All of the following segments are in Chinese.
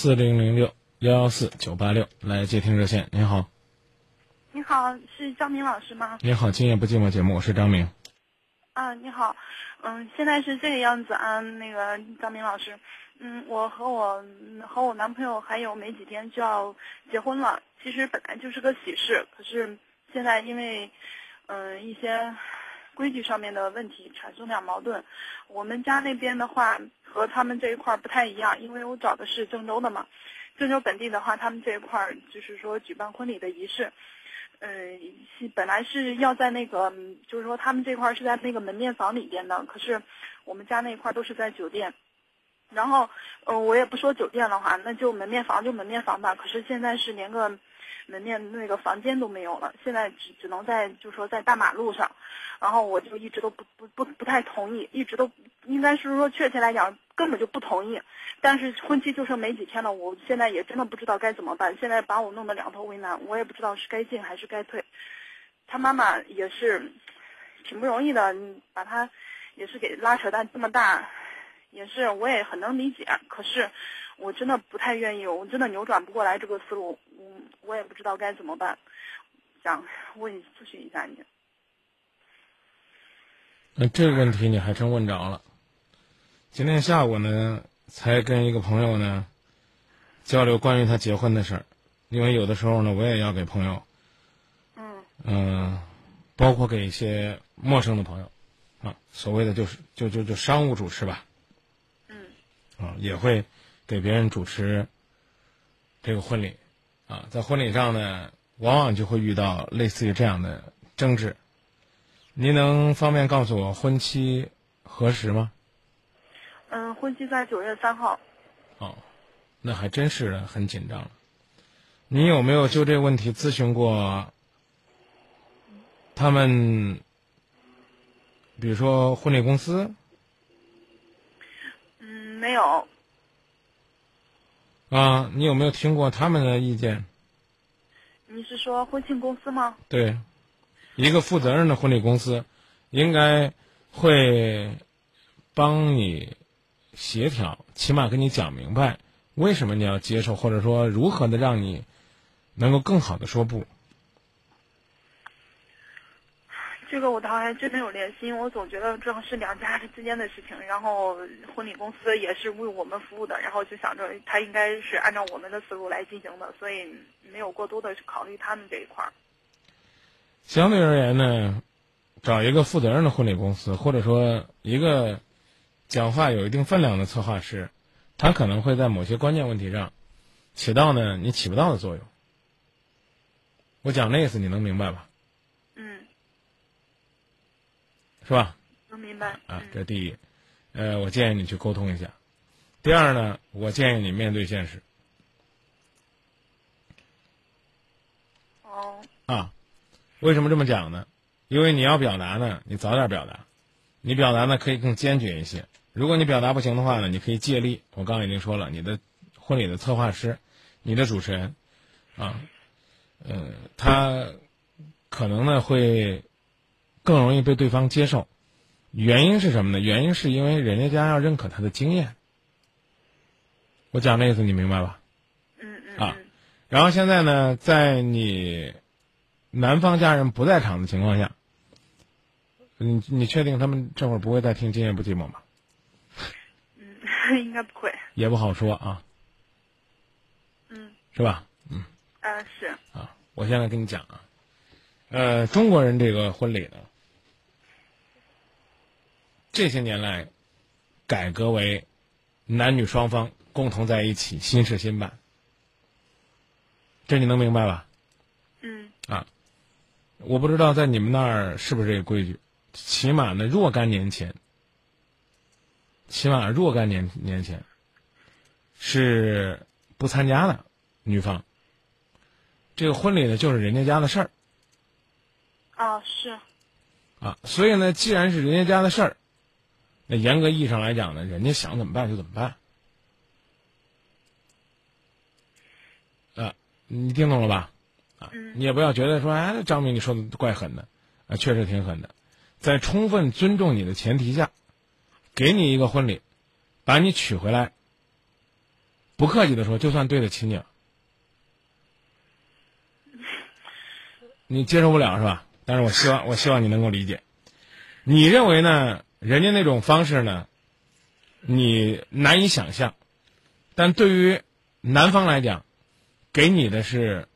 四零零六幺幺四九八六来接听热线。您好，你好，是张明老师吗？你好，今夜不寂寞节目，我是张明。啊，你好，嗯，现在是这个样子啊，那个张明老师，嗯，我和我和我男朋友还有没几天就要结婚了，其实本来就是个喜事，可是现在因为嗯一些规矩上面的问题产生点矛盾，我们家那边的话和他们这一块不太一样，因为我找的是郑州的嘛，郑州本地的话，他们这一块就是说举办婚礼的仪式。嗯，本来是要在那个，就是说他们这块是在那个门面房里边的，可是我们家那块都是在酒店。然后，嗯，我也不说酒店的话，那就门面房就门面房吧。可是现在是连个门面那个房间都没有了，现在只只能在，就是说在大马路上。然后我就一直都不不不不太同意，一直都应该是说确切来讲根本就不同意。但是婚期就剩没几天了，我现在也真的不知道该怎么办。现在把我弄得两头为难，我也不知道是该进还是该退。他妈妈也是挺不容易的，把他也是给拉扯到这么大，也是我也很能理解。可是我真的不太愿意，我真的扭转不过来这个思路，我我也不知道该怎么办，想问咨询一下你。那这个问题你还真问着了。今天下午呢，才跟一个朋友呢交流关于他结婚的事儿，因为有的时候呢，我也要给朋友，嗯嗯，包括给一些陌生的朋友，啊，所谓的就是就就就商务主持吧，嗯啊，也会给别人主持这个婚礼，啊，在婚礼上呢，往往就会遇到类似于这样的争执。您能方便告诉我婚期何时吗？嗯，婚期在九月三号。哦，那还真是很紧张了。你有没有就这个问题咨询过他们？比如说婚礼公司？嗯，没有。啊，你有没有听过他们的意见？你是说婚庆公司吗？对。一个负责任的婚礼公司，应该会帮你协调，起码跟你讲明白为什么你要接受，或者说如何的让你能够更好的说不。这个我倒还真没有联系，我总觉得这是两家之间的事情，然后婚礼公司也是为我们服务的，然后就想着他应该是按照我们的思路来进行的，所以没有过多的去考虑他们这一块儿。相对而言呢，找一个负责任的婚礼公司，或者说一个讲话有一定分量的策划师，他可能会在某些关键问题上起到呢你起不到的作用。我讲的意思你能明白吧？嗯，是吧？能明白。啊，这第一，呃，我建议你去沟通一下。第二呢，我建议你面对现实。哦。啊。为什么这么讲呢？因为你要表达呢，你早点表达，你表达呢可以更坚决一些。如果你表达不行的话呢，你可以借力。我刚刚已经说了，你的婚礼的策划师，你的主持人，啊，呃，他可能呢会更容易被对方接受。原因是什么呢？原因是因为人家家要认可他的经验。我讲的意思你明白吧？嗯嗯。啊，然后现在呢，在你。男方家人不在场的情况下，你你确定他们这会儿不会再听《今夜不寂寞》吗？嗯，应该不会。也不好说啊。嗯。是吧？嗯。啊，是。啊，我现在跟你讲啊，呃，中国人这个婚礼呢，这些年来改革为男女双方共同在一起，新事新办，这你能明白吧？嗯。啊。我不知道在你们那儿是不是这个规矩，起码呢若干年前，起码若干年年前，是不参加的女方。这个婚礼呢就是人家家的事儿。啊，是。啊，所以呢，既然是人家家的事儿，那严格意义上来讲呢，人家想怎么办就怎么办。啊，你听懂了吧？啊，你也不要觉得说，哎，张明你说的怪狠的，啊，确实挺狠的，在充分尊重你的前提下，给你一个婚礼，把你娶回来，不客气的说，就算对得起你了。你接受不了是吧？但是我希望，我希望你能够理解。你认为呢？人家那种方式呢，你难以想象，但对于男方来讲，给你的是，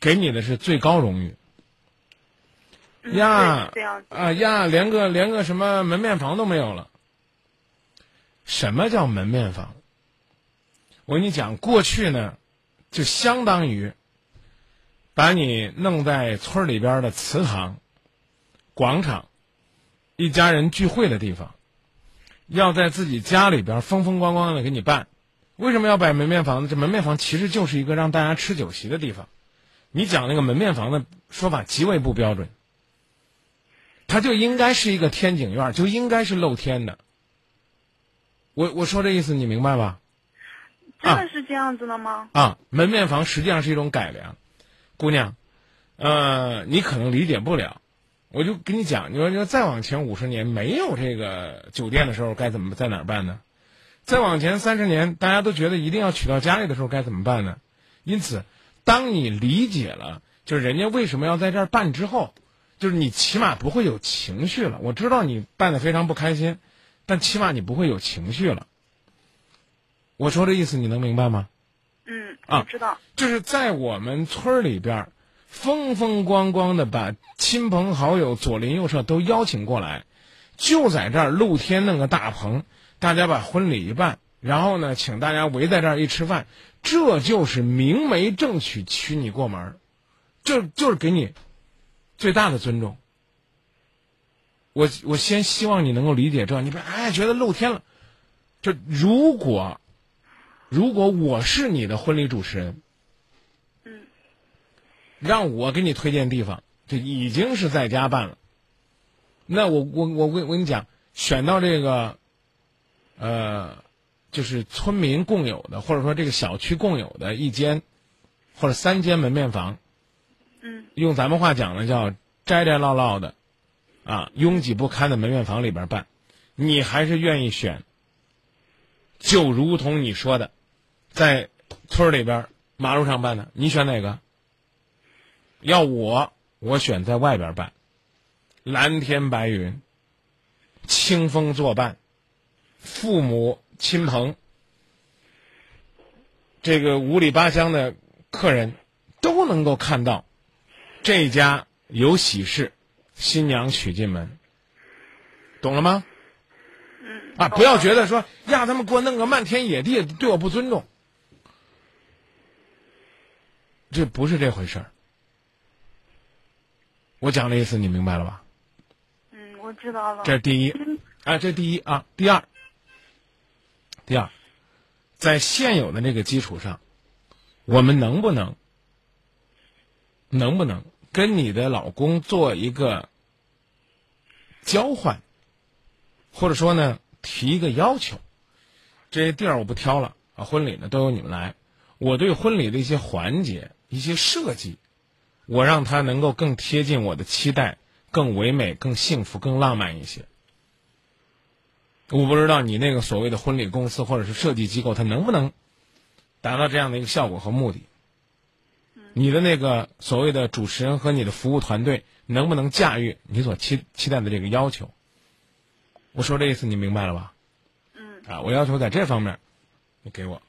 给你的是最高荣誉。呀啊呀，连个连个什么门面房都没有了。什么叫门面房？我跟你讲，过去呢，就相当于把你弄在村里边的祠堂、广场。一家人聚会的地方，要在自己家里边风风光光的给你办。为什么要摆门面房呢？这门面房其实就是一个让大家吃酒席的地方。你讲那个门面房的说法极为不标准，它就应该是一个天井院，就应该是露天的。我我说这意思你明白吧？真的是这样子的吗？啊，门面房实际上是一种改良，姑娘，呃，你可能理解不了。我就跟你讲，你说，你说再往前五十年没有这个酒店的时候，该怎么在哪儿办呢？再往前三十年，大家都觉得一定要娶到家里的时候，该怎么办呢？因此，当你理解了，就是人家为什么要在这儿办之后，就是你起码不会有情绪了。我知道你办的非常不开心，但起码你不会有情绪了。我说这意思你能明白吗？嗯，我，知道。就是在我们村里边。风风光光的把亲朋好友左邻右舍都邀请过来，就在这儿露天弄个大棚，大家把婚礼一办，然后呢，请大家围在这儿一吃饭，这就是明媒正娶娶你过门，这就是给你最大的尊重。我我先希望你能够理解这，你别哎觉得露天了，就如果如果我是你的婚礼主持人。让我给你推荐地方，就已经是在家办了。那我我我我我跟你讲，选到这个，呃，就是村民共有的，或者说这个小区共有的一间或者三间门面房。嗯。用咱们话讲呢，叫摘摘落落的，啊，拥挤不堪的门面房里边办，你还是愿意选？就如同你说的，在村里边马路上办的，你选哪个？要我，我选在外边办，蓝天白云，清风作伴，父母亲朋，这个五里八乡的客人，都能够看到，这家有喜事，新娘娶进门，懂了吗？啊，不要觉得说呀，他们给我弄个漫天野地，对我不尊重，这不是这回事儿。我讲的意思你明白了吧？嗯，我知道了。这是第一，啊，这第一啊，第二，第二，在现有的那个基础上，我们能不能，能不能跟你的老公做一个交换，或者说呢，提一个要求？这些地儿我不挑了啊，婚礼呢都由你们来，我对婚礼的一些环节、一些设计。我让他能够更贴近我的期待，更唯美、更幸福、更浪漫一些。我不知道你那个所谓的婚礼公司或者是设计机构，它能不能达到这样的一个效果和目的？你的那个所谓的主持人和你的服务团队能不能驾驭你所期期待的这个要求？我说这意思你明白了吧？嗯。啊，我要求在这方面，你给我。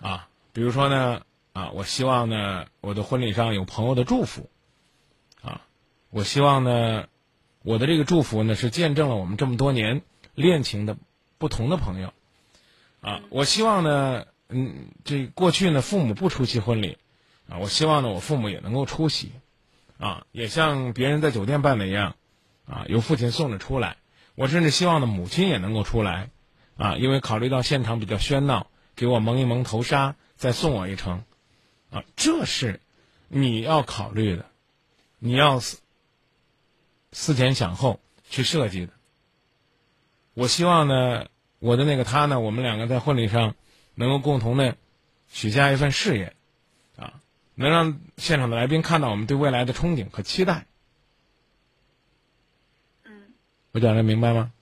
啊，比如说呢？啊，我希望呢，我的婚礼上有朋友的祝福，啊，我希望呢，我的这个祝福呢是见证了我们这么多年恋情的不同的朋友，啊，我希望呢，嗯，这过去呢父母不出席婚礼，啊，我希望呢我父母也能够出席，啊，也像别人在酒店办的一样，啊，由父亲送着出来，我甚至希望呢母亲也能够出来，啊，因为考虑到现场比较喧闹，给我蒙一蒙头纱，再送我一程。啊，这是你要考虑的，你要思思前想后去设计的。我希望呢，我的那个他呢，我们两个在婚礼上能够共同的许下一份誓言，啊，能让现场的来宾看到我们对未来的憧憬和期待。嗯，我讲的明白吗？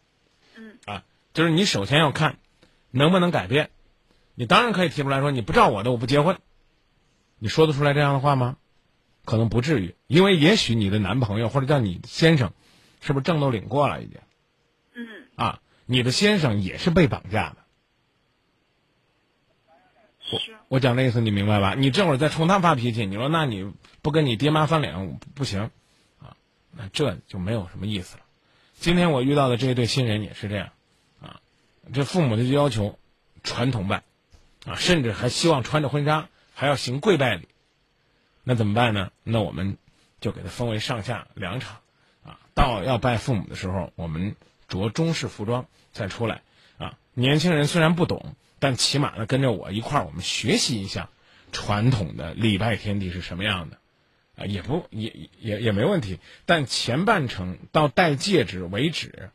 嗯，啊，就是你首先要看能不能改变，你当然可以提出来说你不照我的我不结婚，你说得出来这样的话吗？可能不至于，因为也许你的男朋友或者叫你先生，是不是证都领过了已经？嗯啊，你的先生也是被绑架的。我我讲的意思你明白吧？你这会儿再冲他发脾气，你说那你不跟你爹妈翻脸不不行，啊，那这就没有什么意思了。今天我遇到的这一对新人也是这样，啊，这父母就要求传统办，啊，甚至还希望穿着婚纱还要行跪拜礼，那怎么办呢？那我们就给他分为上下两场，啊，到要拜父母的时候，我们着中式服装再出来，啊，年轻人虽然不懂，但起码呢跟着我一块儿，我们学习一下传统的礼拜天地是什么样的。啊，也不也也也没问题，但前半程到戴戒指为止，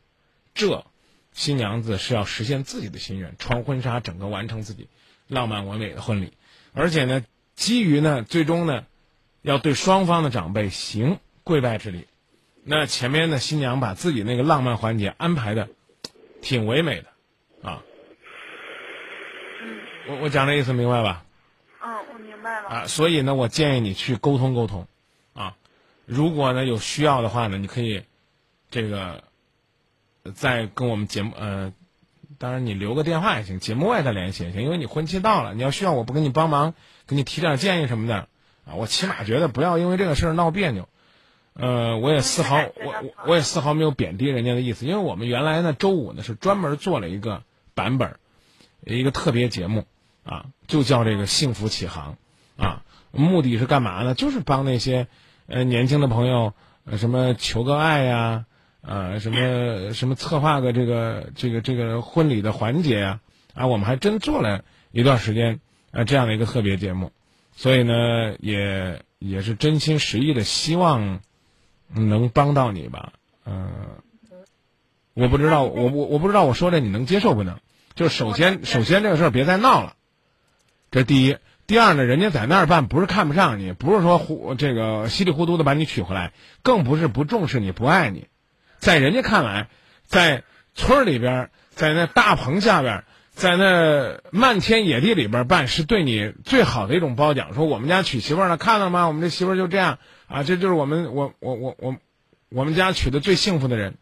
这新娘子是要实现自己的心愿，穿婚纱，整个完成自己浪漫完美的婚礼，而且呢，基于呢，最终呢，要对双方的长辈行跪拜之礼。那前面呢，新娘把自己那个浪漫环节安排的挺唯美的，啊，嗯我我讲这意思明白吧？嗯，我明白了。啊，所以呢，我建议你去沟通沟通，啊，如果呢有需要的话呢，你可以这个呃再跟我们节目呃，当然你留个电话也行，节目外再联系也行，因为你婚期到了，你要需要我不给你帮忙，给你提点建议什么的啊，我起码觉得不要因为这个事儿闹别扭。呃，我也丝毫我我我也丝毫没有贬低人家的意思，因为我们原来呢周五呢是专门做了一个版本，一个特别节目啊，就叫这个幸福启航啊，目的是干嘛呢？就是帮那些呃年轻的朋友，呃什么求个爱呀、呃什么什么策划个这个这个这个婚礼的环节呀、啊，我们还真做了一段时间呃这样的一个特别节目，所以呢也也是真心实意的希望能帮到你吧，嗯、我不知道我我我不知道我说这你能接受不能？就首先首先这个事儿别再闹了。这是第一。第二呢，人家在那儿办不是看不上你，不是说糊这个稀里糊涂的把你娶回来，更不是不重视你、不爱你。在人家看来，在村儿里边儿，在那大棚下边儿，在那漫天野地里边儿办，是对你最好的一种褒奖。说我们家娶媳妇儿了，看到吗？我们这媳妇儿就这样啊，这就是我们我我我我我们家娶的最幸福的人。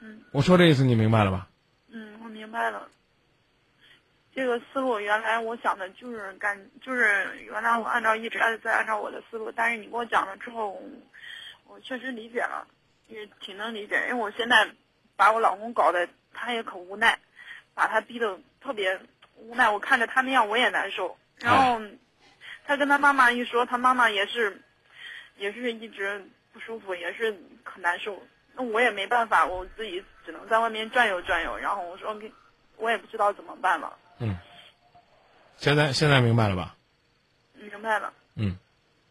嗯我说这意思你明白了吧？嗯，我明白了。这个思路原来我想的就是感，就是原来我按照一直按在按照我的思路，但是你给我讲了之后，我确实理解了，也挺能理解。因为我现在把我老公搞得他也可无奈，把他逼得特别无奈。我看着他那样我也难受。然后他跟他妈妈一说，他妈妈也是，也是一直不舒服，也是可难受。那我也没办法，我自己只能在外面转悠转悠。然后我说给，我也不知道怎么办了。嗯现在现在明白了吧？明白了。嗯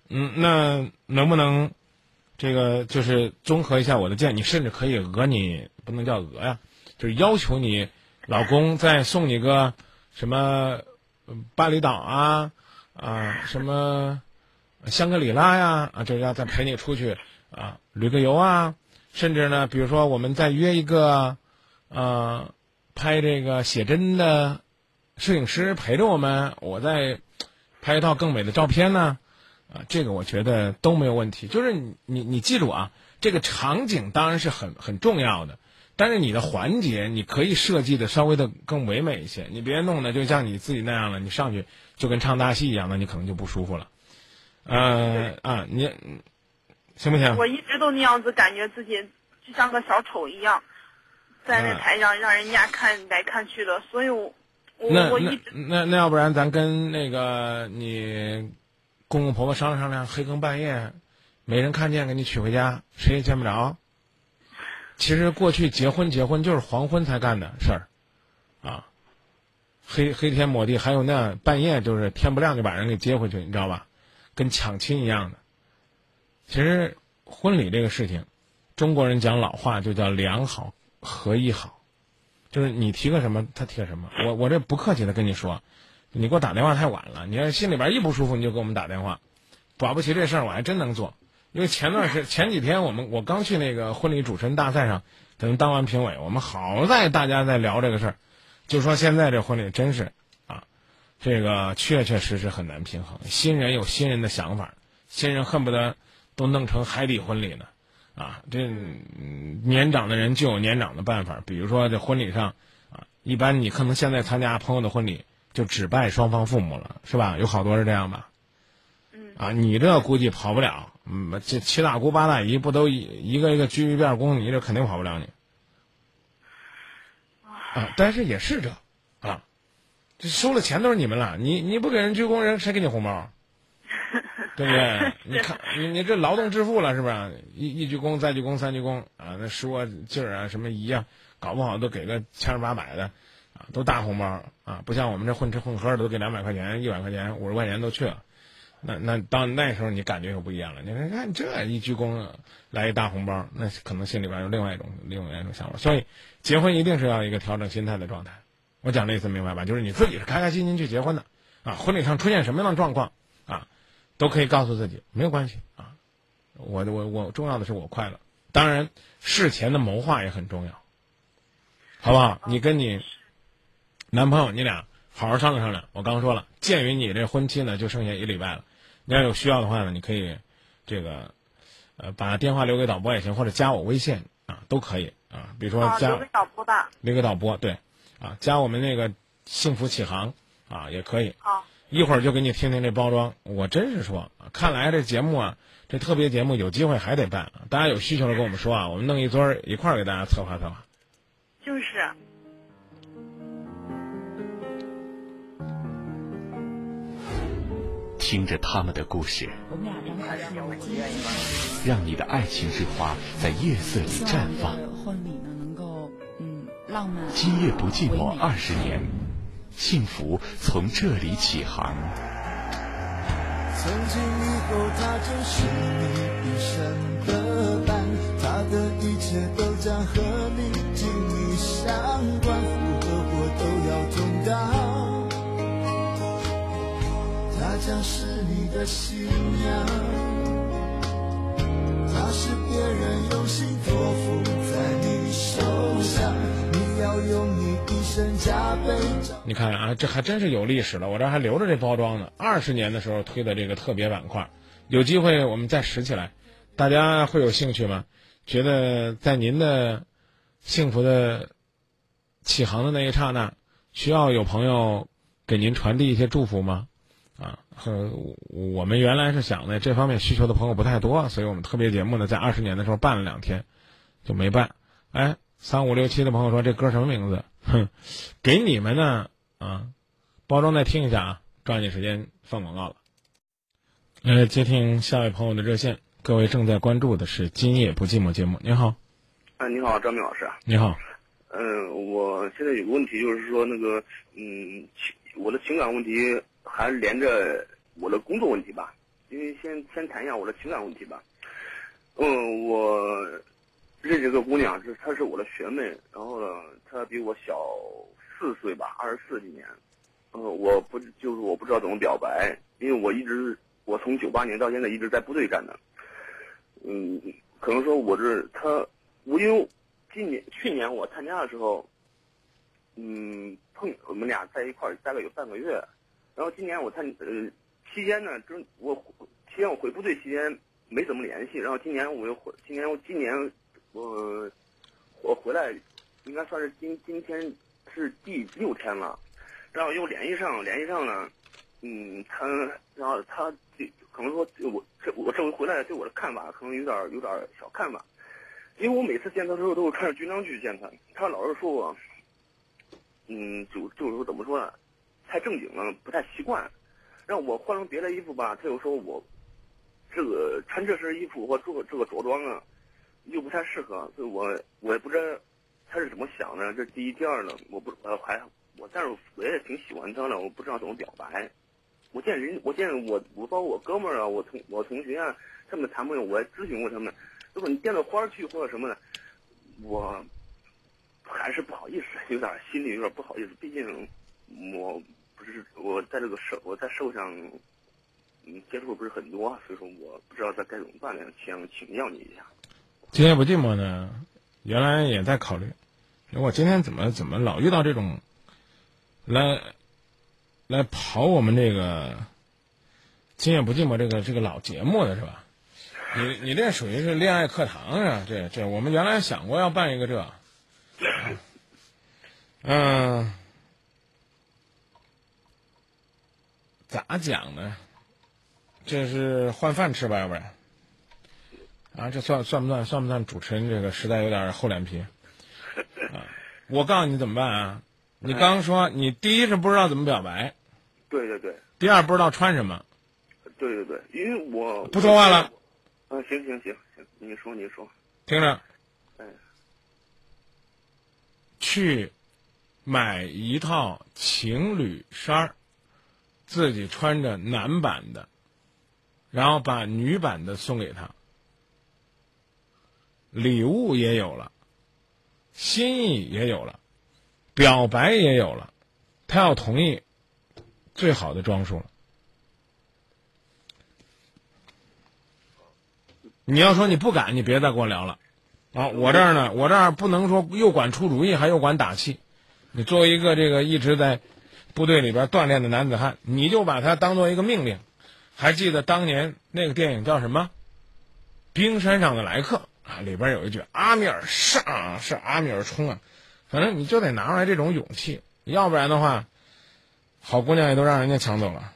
嗯，那能不能这个就是综合一下我的建议？你甚至可以讹你，不能叫讹呀，就是要求你老公再送你个什么巴厘岛啊啊什么香格里拉呀啊，就是要再陪你出去啊旅个游啊，甚至呢，比如说我们再约一个呃拍这个写真的摄影师陪着我们，我再拍一套更美的照片呢。这个我觉得都没有问题。就是你你你记住啊，这个场景当然是很很重要的，但是你的环节你可以设计的稍微的更唯美一些，你别弄的就像你自己那样了，你上去就跟唱大戏一样那，你可能就不舒服了。呃啊，你行不行？我一直都那样子，感觉自己就像个小丑一样，在那嗯台上让人家看来看去的，所以我我那那我一直那那要不然咱跟那个你公公婆婆商量商量，黑更半夜没人看见，给你娶回家，谁也见不着。其实过去结婚结婚就是黄昏才干的事儿，啊，黑黑天抹地，还有那半夜就是天不亮就把人给接回去，你知道吧？跟抢亲一样的。其实婚礼这个事情，中国人讲老话就叫两好合一好。就是你提个什么，他提个什么。我我这不客气的跟你说，你给我打电话太晚了。你要心里边一不舒服，你就给我们打电话。保不齐这事儿我还真能做，因为前段时前几天我们我刚去那个婚礼主持人大赛上，可能当完评委，我们好在大家在聊这个事儿，就说现在这婚礼真是啊，这个确确实实很难平衡。新人有新人的想法，新人恨不得都弄成海底婚礼呢，啊，这年长的人就有年长的办法。比如说这婚礼上，啊，一般你可能现在参加朋友的婚礼，就只拜双方父母了，是吧？有好多是这样吧？嗯。啊，你这估计跑不了，嗯，这七大姑八大姨不都一一个一个鞠一遍躬，你这肯定跑不了你。啊，但是也是这，啊，这收了钱都是你们了，你你不给人鞠躬，人谁给你红包？对不对？你看，你你这劳动致富了是不是？一一鞠躬，再鞠躬，三鞠躬啊，那叔啊、劲儿啊、什么姨啊，搞不好都给个千儿八百的，都大红包啊，不像我们这混吃混喝的都给两百块钱、一百块钱、五十块钱都去了。那那到那时候你感觉又不一样了。你看看这一鞠躬来一大红包，那可能心里边有另外一种另外一种想法。所以结婚一定是要一个调整心态的状态。我讲的意思明白吧？就是你自己是开开心心去结婚的啊，婚礼上出现什么样的状况啊，都可以告诉自己没有关系啊。我我我重要的是我快乐。当然事前的谋划也很重要，好不好？你跟你男朋友你俩好好商量商量。我刚说了，鉴于你这婚期呢就剩下一礼拜了。你要有需要的话呢，你可以，这个，呃，把电话留给导播也行，或者加我微信啊，都可以啊。比如说加留给导播吧，留给导播对，啊，加我们那个幸福启航啊也可以。好，一会儿就给你听听这包装。我真是说，看来这节目啊，这特别节目有机会还得办。大家有需求的跟我们说啊，我们弄一桌儿一块儿给大家策划策划。就是。听着他们的故事，让你的爱情之花在夜色里绽放。婚礼呢，能够嗯浪漫。今夜不寂寞二十年，幸福从这里起航。从今以后，他就是你一生的伴，他的一切都将和你紧密相关，福和祸都要同当。将是你的新娘，他是别人用心托付在你手上，你要用你一生加倍。你看啊，这还真是有历史了。我这还留着这包装呢，二十年的时候推的这个特别板块，有机会我们再拾起来，大家会有兴趣吗？觉得在您的幸福的起航的那一刹那，需要有朋友给您传递一些祝福吗？啊，和我们原来是想的这方面需求的朋友不太多，所以我们特别节目呢，在二十年的时候办了两天，就没办。哎，三五六七的朋友说这歌什么名字？哼，给你们呢啊，包装再听一下啊，抓紧时间放广告了。呃，接听下位朋友的热线，各位正在关注的是《今夜不寂寞》节目。您好，哎，你好，张明老师。你好，嗯，我现在有个问题，就是说那个，嗯，情我的情感问题还连着我的工作问题吧。因为先先谈一下我的情感问题吧。嗯，我认识个姑娘，是她是我的学妹，然后呢，她比我小四岁吧，二十四今年。嗯，我不就是我不知道怎么表白，因为我一直我从九八年到现在一直在部队干的。嗯，可能说我这她，我因为今年去年我参加的时候，嗯，碰我们俩在一块儿大概有半个月，然后今年我参呃期间呢，真我期间我回部队期间没怎么联系，然后今年我又回，今年我今年我我回来应该算是今今天是第六天了，然后又联系上，联系上了，嗯，他然后他对可能说我这我这回回来对我的看法可能有点有点小看法，因为我每次见他的时候都是穿着军装去见他，他老是说我，嗯，就就是说怎么说呢，太正经了，不太习惯，让我换成别的衣服吧，他又说我这个穿这身衣服或做这个着装啊，又不太适合，所以我我也不知道他是怎么想的。这第一，第二呢，我不呃还我，但是我也挺喜欢他的，我不知道怎么表白。我见人，我见我我包括我哥们儿啊，我同我同学啊，他们谈朋友，我也咨询过他们。如果你见到花儿去或者什么的，我还是不好意思，有点心里有点不好意思。毕竟我不是我在这个社我在社会上嗯接触的不是很多，所以说我不知道该该怎么办呢，想请教你一下。今夜不寂寞呢，原来也在考虑，我今天怎么怎么老遇到这种来来跑我们这个“今夜不寂寞”这个这个老节目的是吧？你你这属于是恋爱课堂啊！这这我们原来想过要办一个这，嗯，咋讲呢？这是换饭吃吧，要不然啊，这算算不算算不算主持人这个实在有点厚脸皮啊？我告诉你怎么办啊？你刚说你第一是不知道怎么表白，对对对第二不知道穿什么，对对对，因为我不说话了。啊，行行行行，你说你说，听着，哎，去买一套情侣衫儿，自己穿着男版的，然后把女版的送给他，礼物也有了，心意也有了，表白也有了，他要同意，最好的装束了。你要说你不敢，你别再跟我聊了，啊，我这儿呢，我这儿不能说又管出主意，还又管打气。你作为一个这个一直在部队里边锻炼的男子汉，你就把它当做一个命令。还记得当年那个电影叫什么？《冰山上的来客》啊，里边有一句“阿米尔上”，是阿米尔冲啊。反正你就得拿出来这种勇气，要不然的话，好姑娘也都让人家抢走了。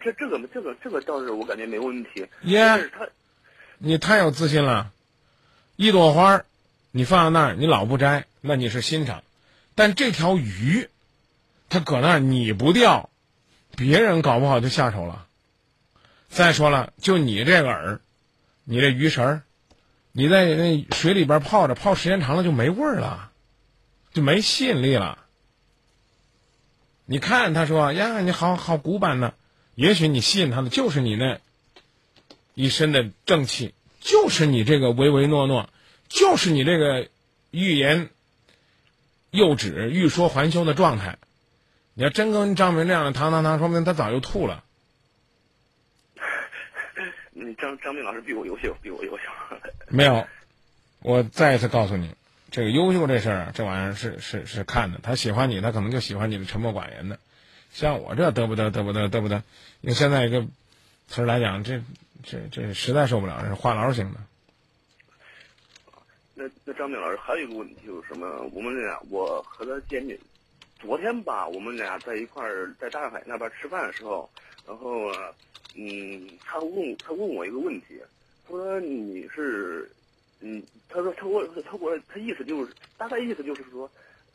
这这个这个这个倒是我感觉没问题。耶他你太有自信了，一朵花儿，你放在那儿，你老不摘，那你是欣赏；但这条鱼，它搁那儿你不钓，别人搞不好就下手了。再说了，就你这个饵，你这鱼食儿，你在那水里边泡着，泡时间长了就没味儿了，就没吸引力了。你看他说呀，你好好古板呢，也许你吸引他的就是你那一身的正气，就是你这个唯唯诺诺，就是你这个欲言又指、欲说还休的状态。你要真跟张明这样的堂堂堂，说明他早就吐了。你，张张明老师比我优秀，比我优秀。没有，我再一次告诉你，这个优秀这事儿啊，这玩意儿是是是看的。他喜欢你，他可能就喜欢你的沉默寡言的。像我这得不得得不得得不得，用现在一个词儿来讲，这这这实在受不了，是话痨型的。那那张明老师还有一个问题就是什么？我们俩我和他见面，昨天吧，我们俩在一块儿在大海那边吃饭的时候，然后啊嗯，他问他问我一个问题，他说你是嗯，他说他问他我他意思就是大概意思就是说，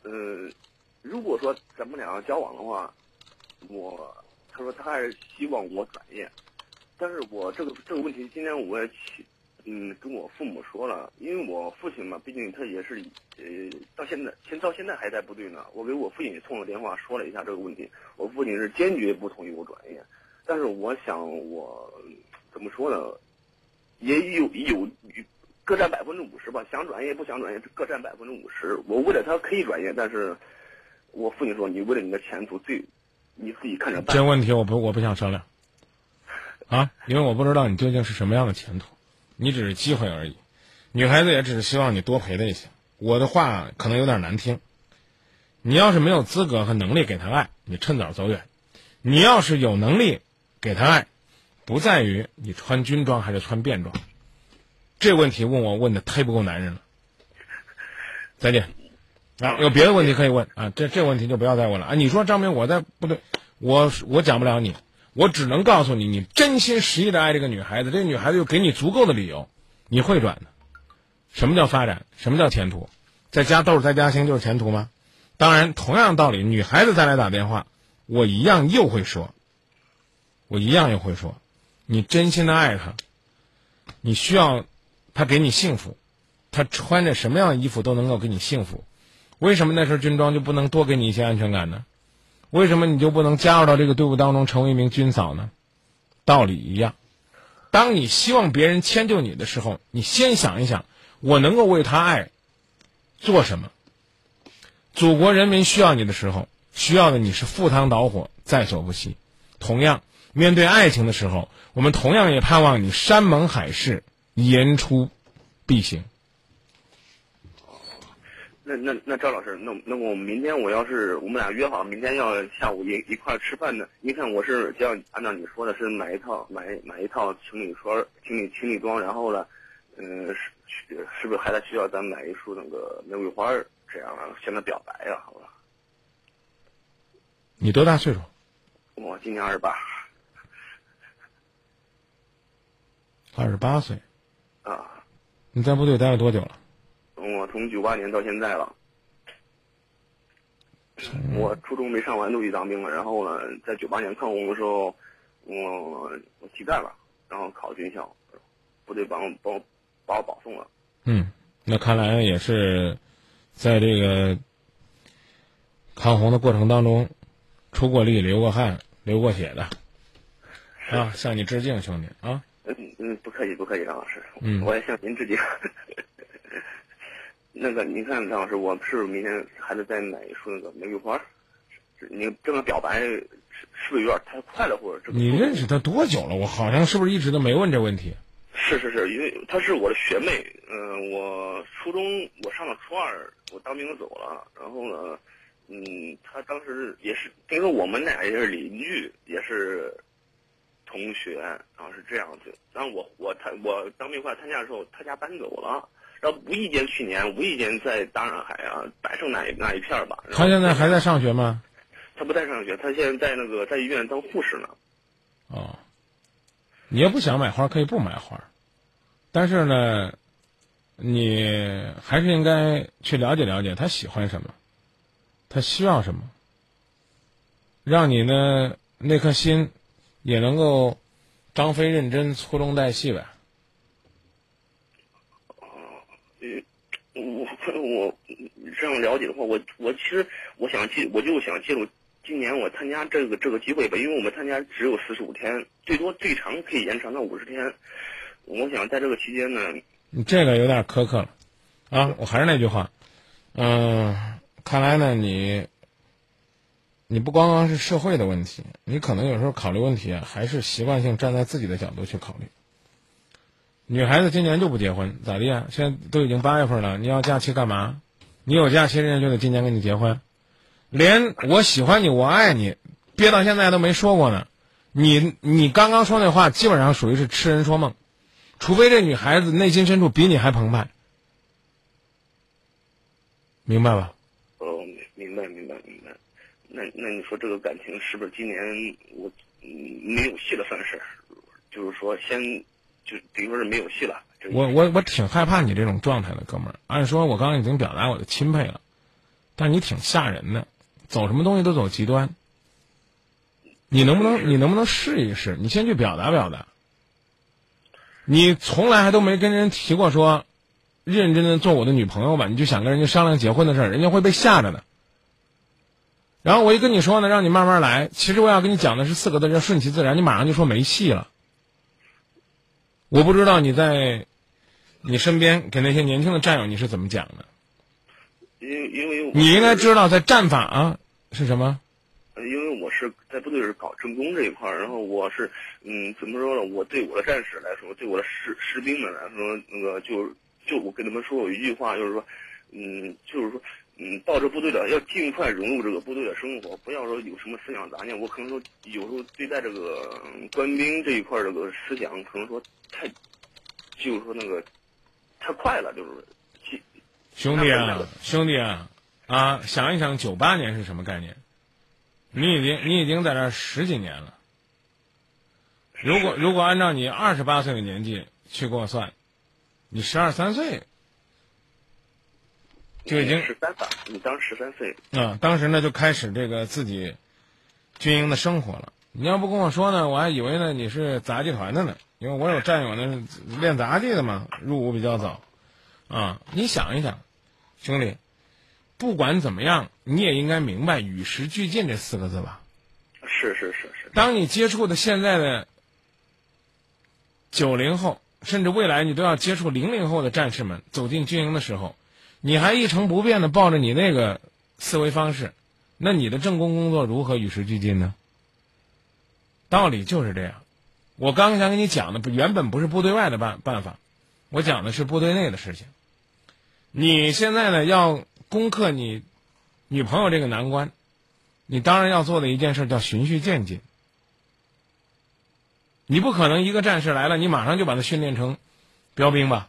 嗯，如果说咱们俩交往的话，我他说他还是希望我转业，但是我这个这个问题今天我也去嗯跟我父母说了，因为我父亲嘛，毕竟他也是呃到现在现到现在还在部队呢，我给我父亲也通了电话说了一下这个问题，我父亲是坚决不同意我转业，但是我想我怎么说呢，也有有各占百分之五十吧，想转业不想转业各占百分之五十，我为了他可以转业，但是我父亲说你为了你的前途最你自己看着办。这问题我不我不想商量，啊，因为我不知道你究竟是什么样的前途，你只是机会而已。女孩子也只是希望你多陪她一些。我的话可能有点难听，你要是没有资格和能力给她爱，你趁早走远；你要是有能力给她爱，不在于你穿军装还是穿便装。这问题问我问的忒不够男人了。再见。啊，有别的问题可以问啊，这这问题就不要再问了啊！你说张明，我在部队，我我讲不了你，我只能告诉你，你真心实意的爱这个女孩子，这个女孩子又给你足够的理由，你会转的。什么叫发展？什么叫前途？在家豆在家兴就是前途吗？当然，同样道理，女孩子再来打电话，我一样又会说，我一样又会说，你真心的爱她，你需要她给你幸福，她穿着什么样的衣服都能够给你幸福。为什么那身军装就不能多给你一些安全感呢？为什么你就不能加入到这个队伍当中，成为一名军嫂呢？道理一样。当你希望别人迁就你的时候，你先想一想，我能够为他爱做什么？祖国人民需要你的时候，需要的你是赴汤蹈火，在所不惜。同样，面对爱情的时候，我们同样也盼望你山盟海誓，言出必行。那那那赵老师，那那我明天我要是我们俩约好，明天要下午一一块儿吃饭呢？你看我是只要按照你说的，是买一套买买一套情侣装情侣情侣装，然后呢，嗯、是是是不是还得需要咱买一束那个玫瑰花儿，这样啊向他表白啊？好吧，你多大岁数？我今年二十八二十八岁。啊，你在部队待了多久了？我从九八年到现在了。我初中没上完就去当兵了，然后呢，在九八年抗洪的时候，我我弃战了，然后考军校，部队帮我帮我把我保送了。嗯，那看来也是在这个抗洪的过程当中出过力、流过汗、流过血的啊，向你致敬，兄弟啊！嗯嗯，不客气不客气，张老师，嗯我也向您致敬。那个，您看，张老师，我是不是明天还得再买一束那个玫瑰花？你这个表白是是不是有点太快了，或者这个？你认识他多久了？我好像是不是一直都没问这问题？是是是，因为她是我的学妹，嗯、我初中我上了初二，我当兵走了，然后呢，嗯，她当时也是，听说我们俩也是邻居，也是同学，然后是这样子。然后我我她我当兵快参加的时候，她家搬走了，然后无意间去年无意间在大上海啊百盛那一那一片儿吧，他现在还在上学吗？他不在上学，他现在在那个在医院当护士呢。哦，你要不想买花，可以不买花，但是呢，你还是应该去了解了解他喜欢什么，他需要什么，让你呢那颗心也能够张飞认真，粗中带细呗。我我这样了解的话，我我其实我想借，我就想借助今年我参加这个这个机会吧，因为我们参加只有四十五天，最多最长可以延长到五十天。我想在这个期间呢，你这个有点苛刻了，啊！我还是那句话，嗯、看来呢，你你不光光是社会的问题，你可能有时候考虑问题啊，还是习惯性站在自己的角度去考虑。女孩子今年就不结婚，咋地啊？现在都已经八月份了，你要假期干嘛？你有假期，人家就得今年跟你结婚，连我喜欢你，我爱你，憋到现在都没说过呢。你你刚刚说那话，基本上属于是痴人说梦。除非这女孩子内心深处比你还澎湃，明白吧？哦，明白明白明白。那那你说这个感情是不是今年我没有戏了算是？就是说先就等于说是没有戏了。这我我我挺害怕你这种状态的，哥们儿。按说我刚刚已经表达我的钦佩了，但你挺吓人的，走什么东西都走极端。你能不能你能不能试一试？你先去表达表达。你从来还都没跟人提过说，认真的做我的女朋友吧，你就想跟人家商量结婚的事儿，人家会被吓着的。然后我一跟你说呢，让你慢慢来。其实我要跟你讲的是四个字，叫顺其自然。你马上就说没戏了。我不知道你在你身边给那些年轻的战友你是怎么讲的？因因为你应该知道，在战法啊是什么？呃因为我是在部队是搞政工这一块儿，然后我是嗯怎么说呢？我对我的战士来说，对我的士士兵们来说，那个就就我跟他们说过一句话，就是说，嗯，就是说，嗯，到这部队的要尽快融入这个部队的生活，不要说有什么思想杂念。我可能说有时候对待这个嗯官兵这一块儿这个思想，可能说太，就是说那个太快了，就是其兄弟啊，兄弟啊，啊，想一想，九八年是什么概念？你已经你已经在这儿十几年了。如果如果按照你二十八岁的年纪去给我算，你十二三岁就已经十三吧，你当十三岁，啊，当时呢就开始这个自己军营的生活了。你要不跟我说呢，我还以为呢你是杂技团的呢，因为我有战友呢练杂技的嘛，入伍比较早。啊，你想一想，兄弟，不管怎么样，你也应该明白“与时俱进”这四个字吧？是是是是，当你接触的现在的九零后，甚至未来你都要接触零零后的战士们走进军营的时候，你还一成不变的抱着你那个思维方式，那你的政工工作如何与时俱进呢？道理就是这样。我刚想跟你讲的，不原本不是部队外的办办法，我讲的是部队内的事情。你现在呢，要攻克你女朋友这个难关，你当然要做的一件事叫循序渐进。你不可能一个战士来了，你马上就把他训练成标兵吧？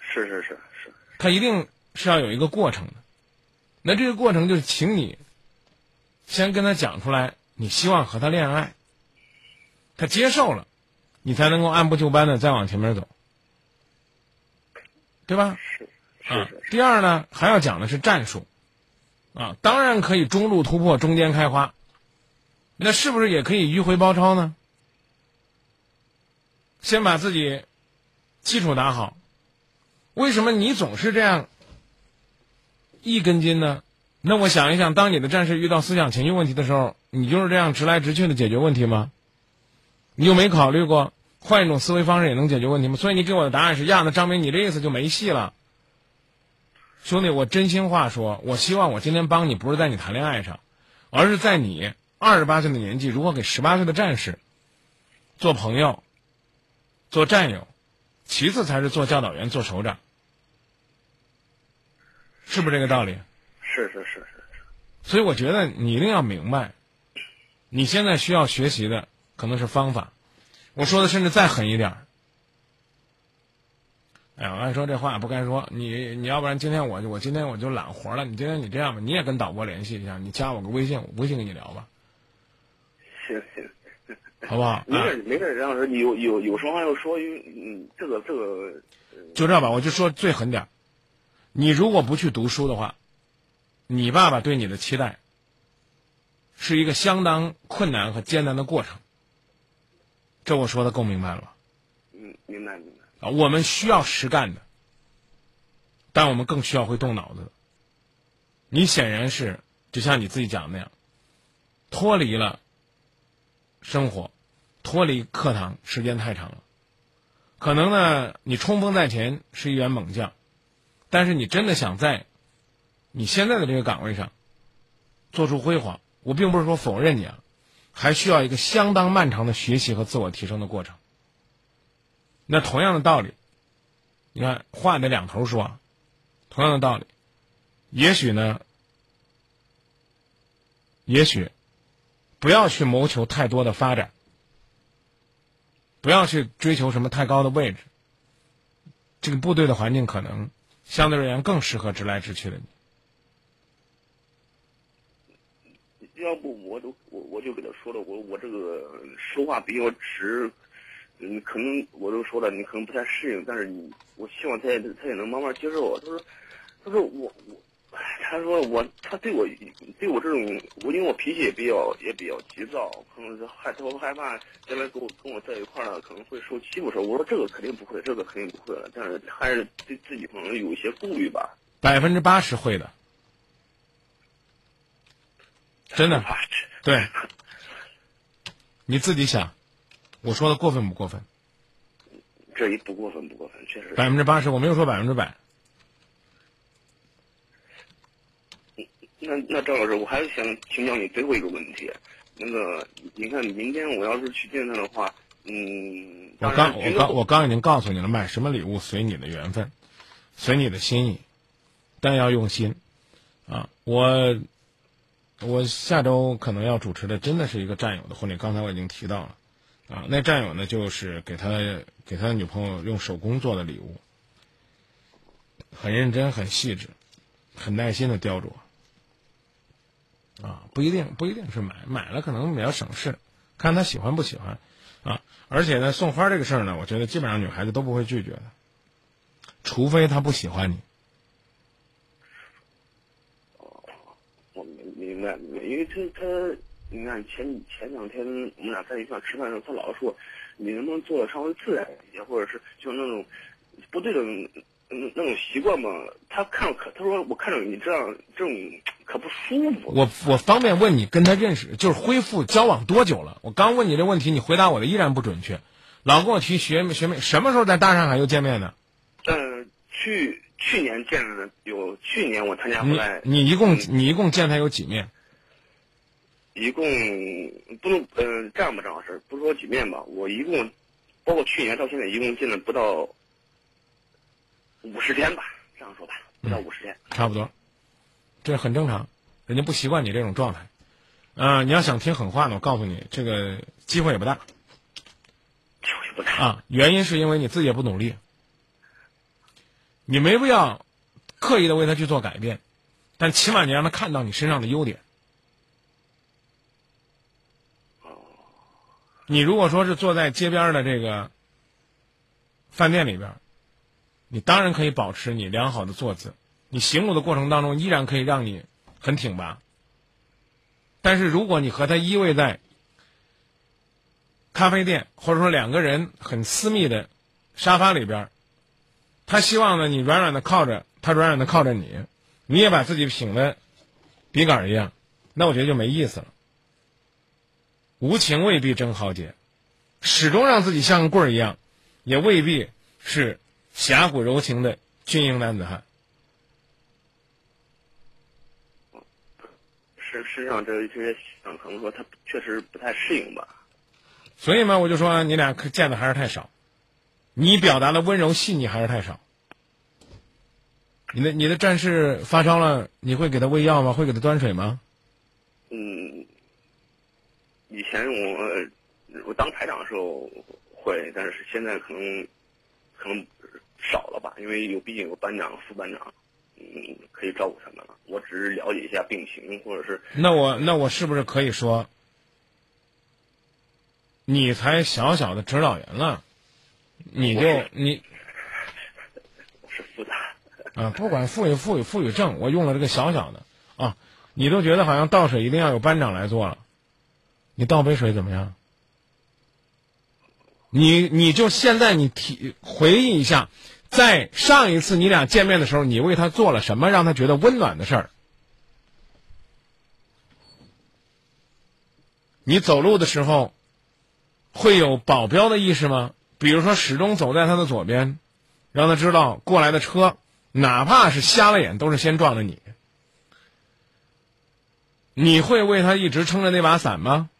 是是是是，他一定是要有一个过程的。那这个过程就是，请你先跟他讲出来，你希望和他恋爱，他接受了，你才能够按部就班的再往前面走，对吧？是啊第二呢，还要讲的是战术，啊，当然可以中路突破，中间开花，那是不是也可以迂回包抄呢？先把自己基础打好。为什么你总是这样一根筋呢？那我想一想，当你的战士遇到思想情绪问题的时候，你就是这样直来直去的解决问题吗？你就没考虑过换一种思维方式也能解决问题吗？所以你给我的答案是呀，那张明，你这意思就没戏了。兄弟，我真心话说，我希望我今天帮你，不是在你谈恋爱上，而是在你二十八岁的年纪，如何给十八岁的战士做朋友、做战友，其次才是做教导员、做首长，是不是这个道理？是是是是是所以我觉得你一定要明白，你现在需要学习的可能是方法。我说的甚至再狠一点儿。哎呀，我按说这话不该说。你你要不然今天我我今天我就揽活了。你今天你这样吧，你也跟导播联系一下，你加我个微信，我微信跟你聊吧，行行，好不好？啊 没事，没事，杨老师，你有有有什么话要说，因为嗯，这个这个就这吧，我就说最狠点儿你如果不去读书的话，你爸爸对你的期待是一个相当困难和艰难的过程。这我说的够明白了吧？嗯，明白明白。啊，我们需要实干的，但我们更需要会动脑子的。你显然是就像你自己讲的那样，脱离了生活，脱离课堂时间太长了。可能呢，你冲锋在前是一员猛将，但是你真的想在你现在的这个岗位上做出辉煌，我并不是说否认你啊，还需要一个相当漫长的学习和自我提升的过程。那同样的道理，你看话得两头说。同样的道理，也许呢，也许不要去谋求太多的发展，不要去追求什么太高的位置。这个部队的环境可能相对而言更适合直来直去的你。要不我都我我就给他说了，我我这个说话比较直，嗯，可能我都说了，你可能不太适应，但是你，我希望他也他也能慢慢接受我。他说，他说我我，他说我他对我对我这种，我因为我脾气也比较也比较急躁，可能是害他害怕将来跟我跟我在一块儿了可能会受欺负时候，我说这个肯定不会，这个肯定不会了，但是还是对自己可能有一些顾虑吧。百分之八十会的，真的，啊，对，你自己想，我说的过分不过分？这一不过分不过分，确实是。百分之八十，我没有说百分之百。那那张老师，我还是想请教你最后一个问题。那个，你看明天我要是去见他的话，嗯，我刚我刚我刚已经告诉你了，买什么礼物随你的缘分，随你的心意，但要用心啊！我我下周可能要主持的真的是一个战友的婚礼，刚才我已经提到了啊。那战友呢，就是给他给他女朋友用手工做的礼物，很认真、很细致、很耐心的雕琢啊，不一定不一定是买，买了可能比较省事，看他喜欢不喜欢。啊，而且呢，送花这个事儿呢，我觉得基本上女孩子都不会拒绝的，除非她不喜欢你。我明明白明白，因为他他，你看前前两天我们俩在一块吃饭的时候，他老说你能不能做的稍微自然一些，或者是就那种不对的嗯那种习惯嘛。他看着可他说我看着你这样这种可不舒服。我我方便问你跟他认识就是恢复交往多久了？我刚问你这问题，你回答我的依然不准确，老跟我提学妹学妹，什么时候在大上海又见面的？嗯，去去年见了有去年我参加回你来，你一共嗯你一共见他有几面？一共不能嗯、这样吧，张老师，不说几面吧，我一共包括去年到现在一共进了不到五十天吧，这样说吧，不到五十天。差不多。这很正常，人家不习惯你这种状态。啊、你要想听狠话呢，我告诉你，这个机会也不大机会不大。啊。原因是因为你自己也不努力，你没必要刻意的为他去做改变，但起码你让他看到你身上的优点。你如果说是坐在街边的这个饭店里边，你当然可以保持你良好的坐姿，你行路的过程当中依然可以让你很挺拔。但是如果你和他依偎在咖啡店，或者说两个人很私密的沙发里边，他希望呢你软软的靠着他，软软的靠着你，你也把自己挺的笔杆一样，那我觉得就没意思了。无情未必真豪杰，始终让自己像个棍儿一样，也未必是侠骨柔情的军营男子汉。身身上这这些想，可能说他确实不太适应吧。所以嘛，我就说你俩可见的还是太少，你表达的温柔细腻还是太少。你的你的战士发烧了，你会给他喂药吗？会给他端水吗？嗯，以前我我当排长的时候会，但是现在可能可能少了吧，因为有毕竟有班长、副班长，嗯，可以照顾他们了。我只是了解一下病情，或者是那我那我是不是可以说，你才小小的指导员了，你就你是复杂。啊，不管赋予赋予赋予正，我用了这个小小的啊，你都觉得好像倒水一定要有班长来做了，你倒杯水怎么样？你你就现在你提回忆一下，在上一次你俩见面的时候，你为他做了什么让他觉得温暖的事儿？你走路的时候会有保镖的意识吗？比如说始终走在他的左边，让他知道过来的车。哪怕是瞎了眼，都是先撞着你。你会为他一直撑着那把伞吗？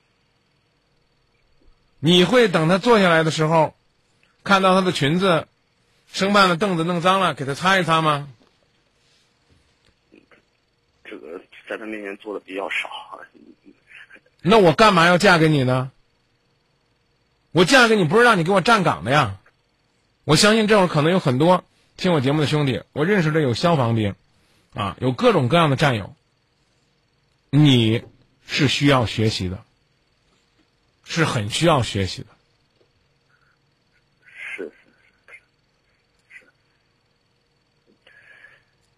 你会等他坐下来的时候，看到他的裙子生怕那凳子弄脏了，给他擦一擦吗？这个在他面前做的比较少。那我干嘛要嫁给你呢？我嫁给你不是让你给我站岗的呀！我相信这会儿可能有很多。听我节目的兄弟，我认识的有消防兵，啊，有各种各样的战友。你是需要学习的，是很需要学习的。是是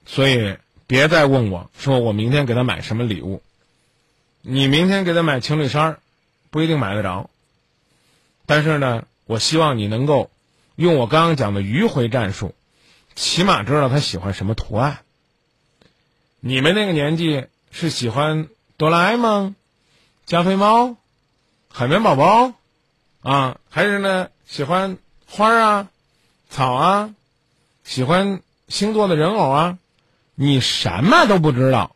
所以别再问我说我明天给他买什么礼物。你明天给他买情侣衫，不一定买得着。但是呢，我希望你能够用我刚刚讲的迂回战术。起码知道他喜欢什么图案。你们那个年纪是喜欢哆啦 A 梦、加菲猫、海绵宝宝啊，还是呢喜欢花啊、草啊，喜欢星座的人偶啊？你什么都不知道，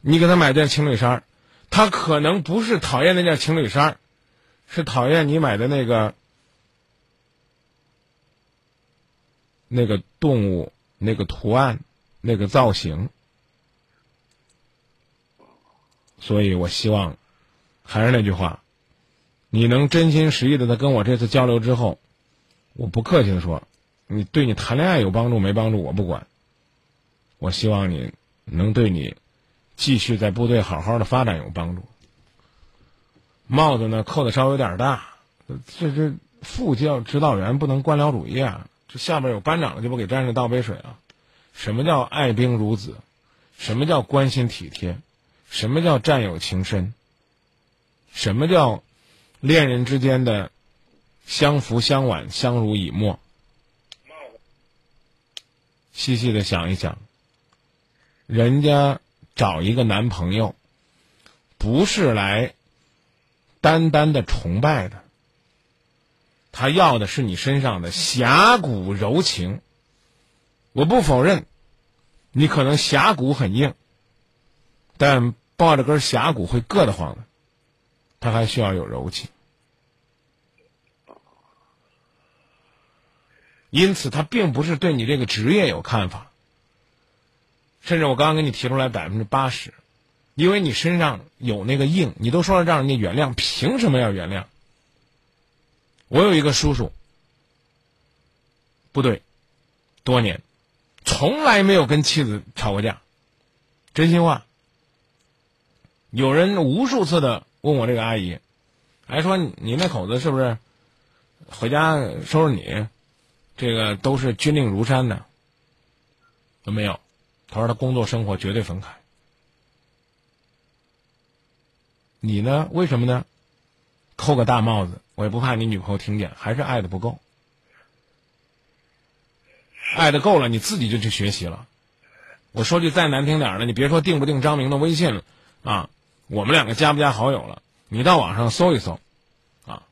你给他买件情侣衫，他可能不是讨厌那件情侣衫，是讨厌你买的那个。那个动物、那个图案、那个造型，所以我希望，还是那句话，你能真心实意的在跟我这次交流之后，我不客气的说，你对你谈恋爱有帮助没帮助我不管，我希望你能对你继续在部队好好的发展有帮助。帽子呢扣的稍微有点大，这这副教指导员不能官僚主义啊。这下边有班长了，就不给战士倒杯水啊？什么叫爱兵如子？什么叫关心体贴？什么叫战友情深？什么叫恋人之间的相扶相挽、相濡以沫？细细的想一想，人家找一个男朋友，不是来单单的崇拜的。他要的是你身上的侠骨柔情。我不否认，你可能侠骨很硬，但抱着根侠骨会硌得慌的。他还需要有柔情，因此他并不是对你这个职业有看法，甚至我刚刚给你提出来百分之八十，因为你身上有那个硬，你都说了让人家原谅，凭什么要原谅？我有一个叔叔，部队多年，从来没有跟妻子吵过架，真心话。有人无数次的问我这个阿姨，还说你那口子是不是回家收拾你？这个都是军令如山的。有没有，他说他工作生活绝对分开。你呢？为什么呢？扣个大帽子，我也不怕你女朋友听见，还是爱的不够。爱的够了，你自己就去学习了。我说句再难听点的，你别说定不定张明的微信了啊。我们两个加不加好友了？你到网上搜一搜，啊，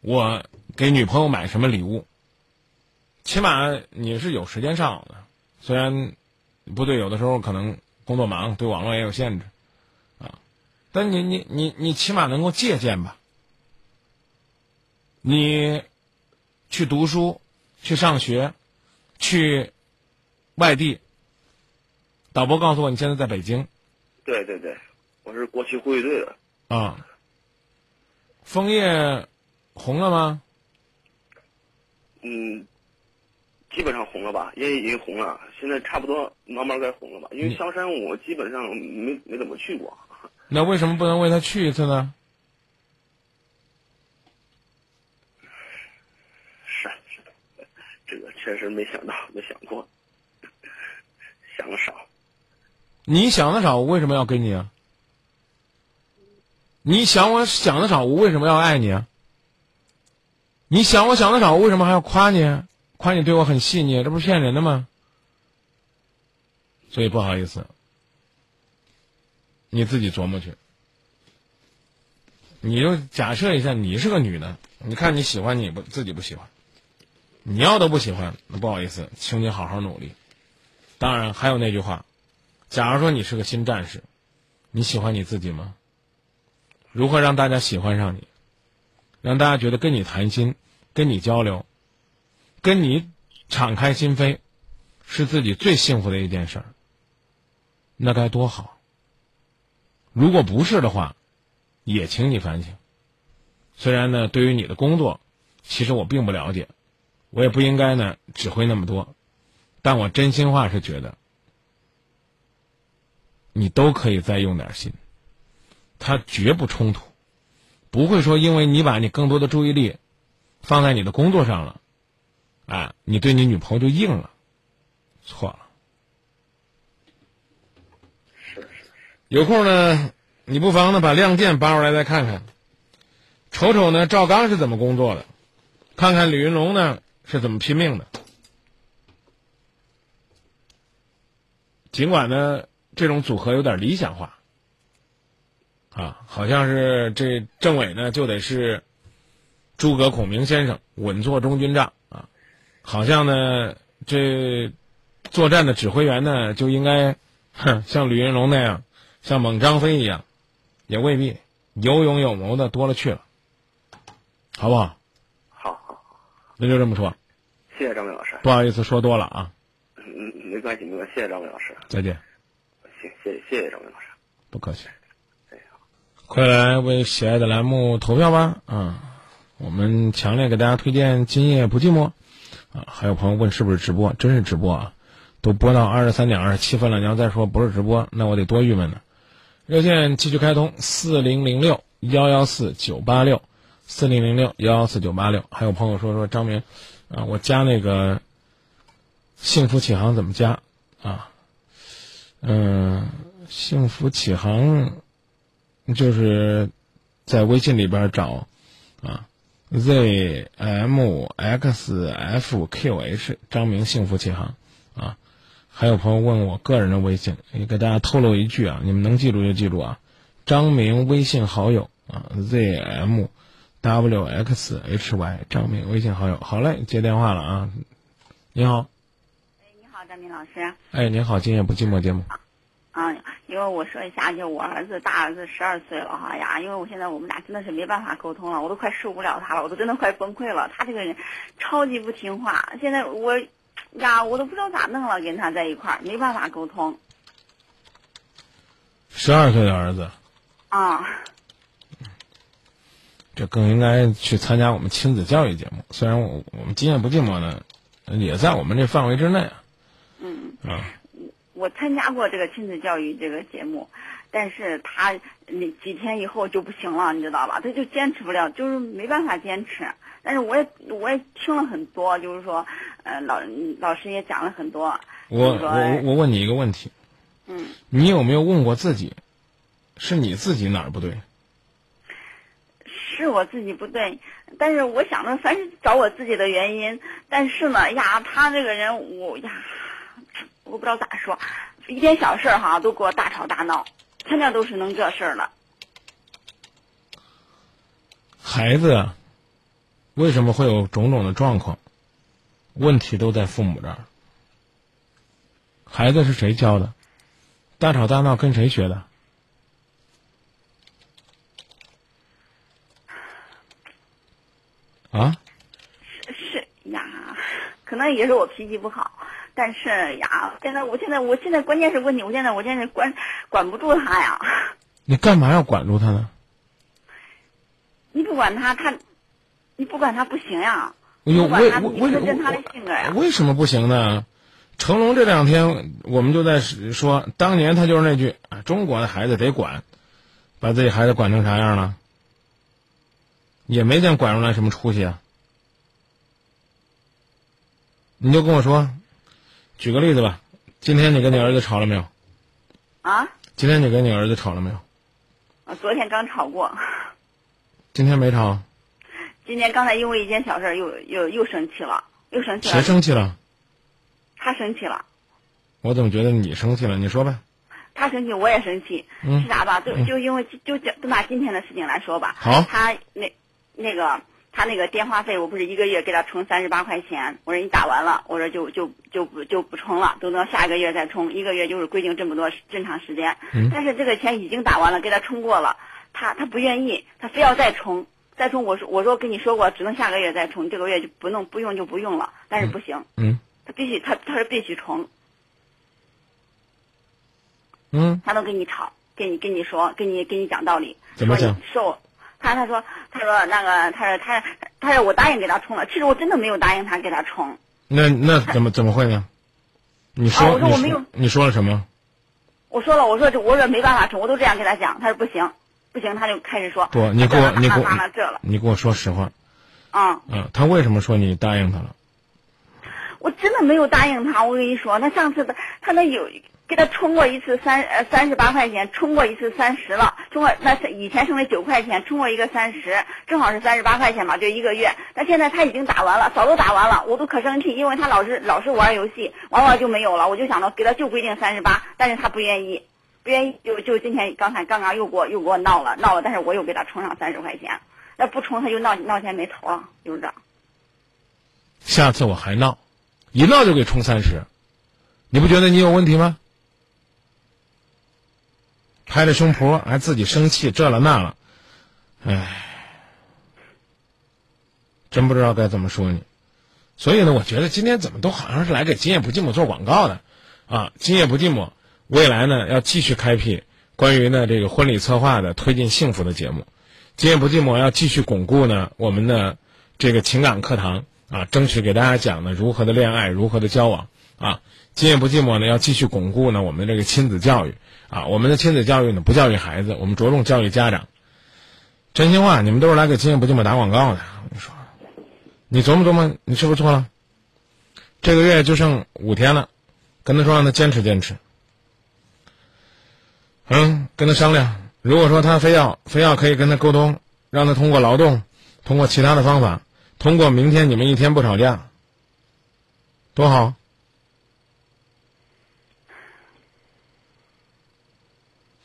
我给女朋友买什么礼物？起码你是有时间上网的，虽然部队有的时候可能工作忙，对网络也有限制，啊，但你你你你起码能够借鉴吧？你去读书，去上学，去外地。导播告诉我，你现在在北京。对对对。我是国旗护卫队的啊。枫叶红了吗？嗯，基本上红了吧，也已经红了。现在差不多慢慢该红了吧？因为香山我基本上没没怎么去过。那为什么不能为他去一次呢？是是，这个确实没想到，没想过，想的少。你想的少，我为什么要跟你啊？你想我想的少，我为什么要爱你啊？你想我想的少，我为什么还要夸你？夸你对我很细腻，这不是骗人的吗？所以不好意思，你自己琢磨去。你就假设一下，你是个女的，你看你喜欢你不自己不喜欢，你要都不喜欢，那不好意思，请你好好努力。当然还有那句话，假如说你是个新战士，你喜欢你自己吗？如何让大家喜欢上你，让大家觉得跟你谈心、跟你交流、跟你敞开心扉，是自己最幸福的一件事儿。那该多好！如果不是的话，也请你反省。虽然呢，对于你的工作，其实我并不了解，我也不应该呢指挥那么多，但我真心话是觉得，你都可以再用点心。他绝不冲突，不会说因为你把你更多的注意力放在你的工作上了，啊，你对你女朋友就硬了，错了。有空呢，你不妨呢把《亮剑》扒出来再看看，瞅瞅呢赵刚是怎么工作的，看看李云龙呢是怎么拼命的。尽管呢这种组合有点理想化。啊，好像是这政委呢，就得是诸葛孔明先生稳坐中军帐。好像呢，这作战的指挥员呢，就应该哼像吕云龙那样，像猛张飞一样，也未必有勇有谋的多了去了，好不好？好好好，那就这么说。谢谢张伟老师。不好意思，说多了啊。嗯，没关系，没关系。谢谢张伟老师。再见。行，谢谢谢谢张伟老师。不客气。快来为喜爱的栏目投票吧！啊，我们强烈给大家推荐《今夜不寂寞》还有朋友问是不是直播？真是直播啊！都播到二十三点二十七分了，你要再说不是直播，那我得多郁闷呢。热线继续开通：四零零六幺幺四九八六，四零零六幺幺四九八六。还有朋友说说张明，啊，我加那个幸福启航怎么加？啊，嗯，幸福启航。就是在微信里边找啊，z m x f q h 张明幸福启航。啊，还有朋友问我个人的微信，也给大家透露一句啊，你们能记住就记住啊，张明微信好友啊，z m w x h y 张明微信好友，好嘞，接电话了啊，你好，哎，你好，张明老师，哎，你好，今夜不寂寞节目。啊，因为我说一下，就我儿子大儿子十二岁了哈呀，因为我现在我们俩真的是没办法沟通了，我都快受不了他了，我都真的快崩溃了。他这个人超级不听话，现在我呀，我都不知道咋弄了，跟他在一块儿没办法沟通十二岁的儿子，啊。这更应该去参加我们亲子教育节目。虽然我我们今夜不寂寞呢，也在我们这范围之内啊。嗯，啊，我参加过这个亲子教育这个节目，但是他那几天以后就不行了，你知道吧？他就坚持不了，就是没办法坚持。但是我也我也听了很多，就是说，呃，老老师也讲了很多。我我我问你一个问题，嗯，你有没有问过自己，是你自己哪儿不对？是我自己不对，但是我想着凡是找我自己的原因，但是呢，呀，他这个人我呀，我不知道咋说，一点小事儿哈都给我大吵大闹，天天都是弄这事儿了。孩子啊，为什么会有种种的状况？问题都在父母这儿。孩子是谁教的？大吵大闹跟谁学的？啊？是呀，可能也是我脾气不好，但是呀，现在我现在我现在关键是问题，我现在我现在管管不住他呀。你干嘛要管住他呢？你不管他，他你不管他不行呀。哎呦，不管他，你他的性格呀。为什么不行呢？成龙这两天我们就在说，当年他就是那句啊，中国的孩子得管，把自己孩子管成啥样了？也没见管出来什么出息啊！你就跟我说，举个例子吧，今天你跟你儿子吵了没有？啊，今天你跟你儿子吵了没有？啊昨天刚吵过，今天没吵，今天刚才因为一件小事儿又又又生气了，又生气了。谁生气了？他生气了，我怎么觉得你生气了？你说呗。他生气我也生气，嗯是啥吧？就就因为就就就拿今天的事情来说吧。好他那那个他那个电话费，我不是一个月给他充三十八块钱，我说你打完了，我说就就就不就不充了，等到下个月再充，一个月就是规定这么多正常时间。嗯。但是这个钱已经打完了，给他充过了，他他不愿意，他非要再充。再充，我说我说跟你说过，只能下个月再充，这个月就不弄不用就不用了。但是不行，嗯。他必须他他是必须充，嗯，他都跟你吵，跟你跟你说，跟你跟你讲道理。怎么讲？说你说我，他他说他说那个他说他他说我答应给他充了，其实我真的没有答应他给他充。那那怎么怎么会呢？你说、啊我说我没有你说了什么？我说了，我说这我说没办法充，我都这样跟他讲，他说不行，不行，他就开始说不，你给我你给我这了，你给我说实话。啊、嗯，他为什么说你答应他了？我真的没有答应他。我跟你说，他上次的他那有给他充过一次三呃三十八块钱，充过一次三十了，充过那以前剩了九块钱，充过一个三十，正好是三十八块钱嘛，就一个月。但现在他已经打完了，早都打完了，我都可生气，因为他老是老是玩游戏，玩玩就没有了。我就想着给他就规定三十八，但是他不愿意，不愿意就就今天刚才刚刚又给我又给我闹了闹了，但是我又给他充上三十块钱，那不充他就闹闹钱没头了，就是这。下次我还闹，一闹就给充三十，你不觉得你有问题吗？拍着胸脯还自己生气这了那了，唉，真不知道该怎么说你。所以呢，我觉得今天怎么都好像是来给今夜不寂寞做广告的，啊，今夜不寂寞未来呢要继续开辟关于呢这个婚礼策划的推进幸福的节目，今夜不寂寞要继续巩固呢我们的这个情感课堂啊，争取给大家讲呢如何的恋爱，如何的交往啊。今夜不寂寞呢要继续巩固呢我们这个亲子教育啊，我们的亲子教育呢不教育孩子，我们着重教育家长。真心话，你们都是来给今夜不寂寞打广告的，我跟你说。你琢磨琢磨，你是不是错了？这个月就剩五天了，跟他说让他坚持坚持。嗯，跟他商量，如果说他非要非要可以跟他沟通，让他通过劳动，通过其他的方法，通过明天你们一天不吵架，多好。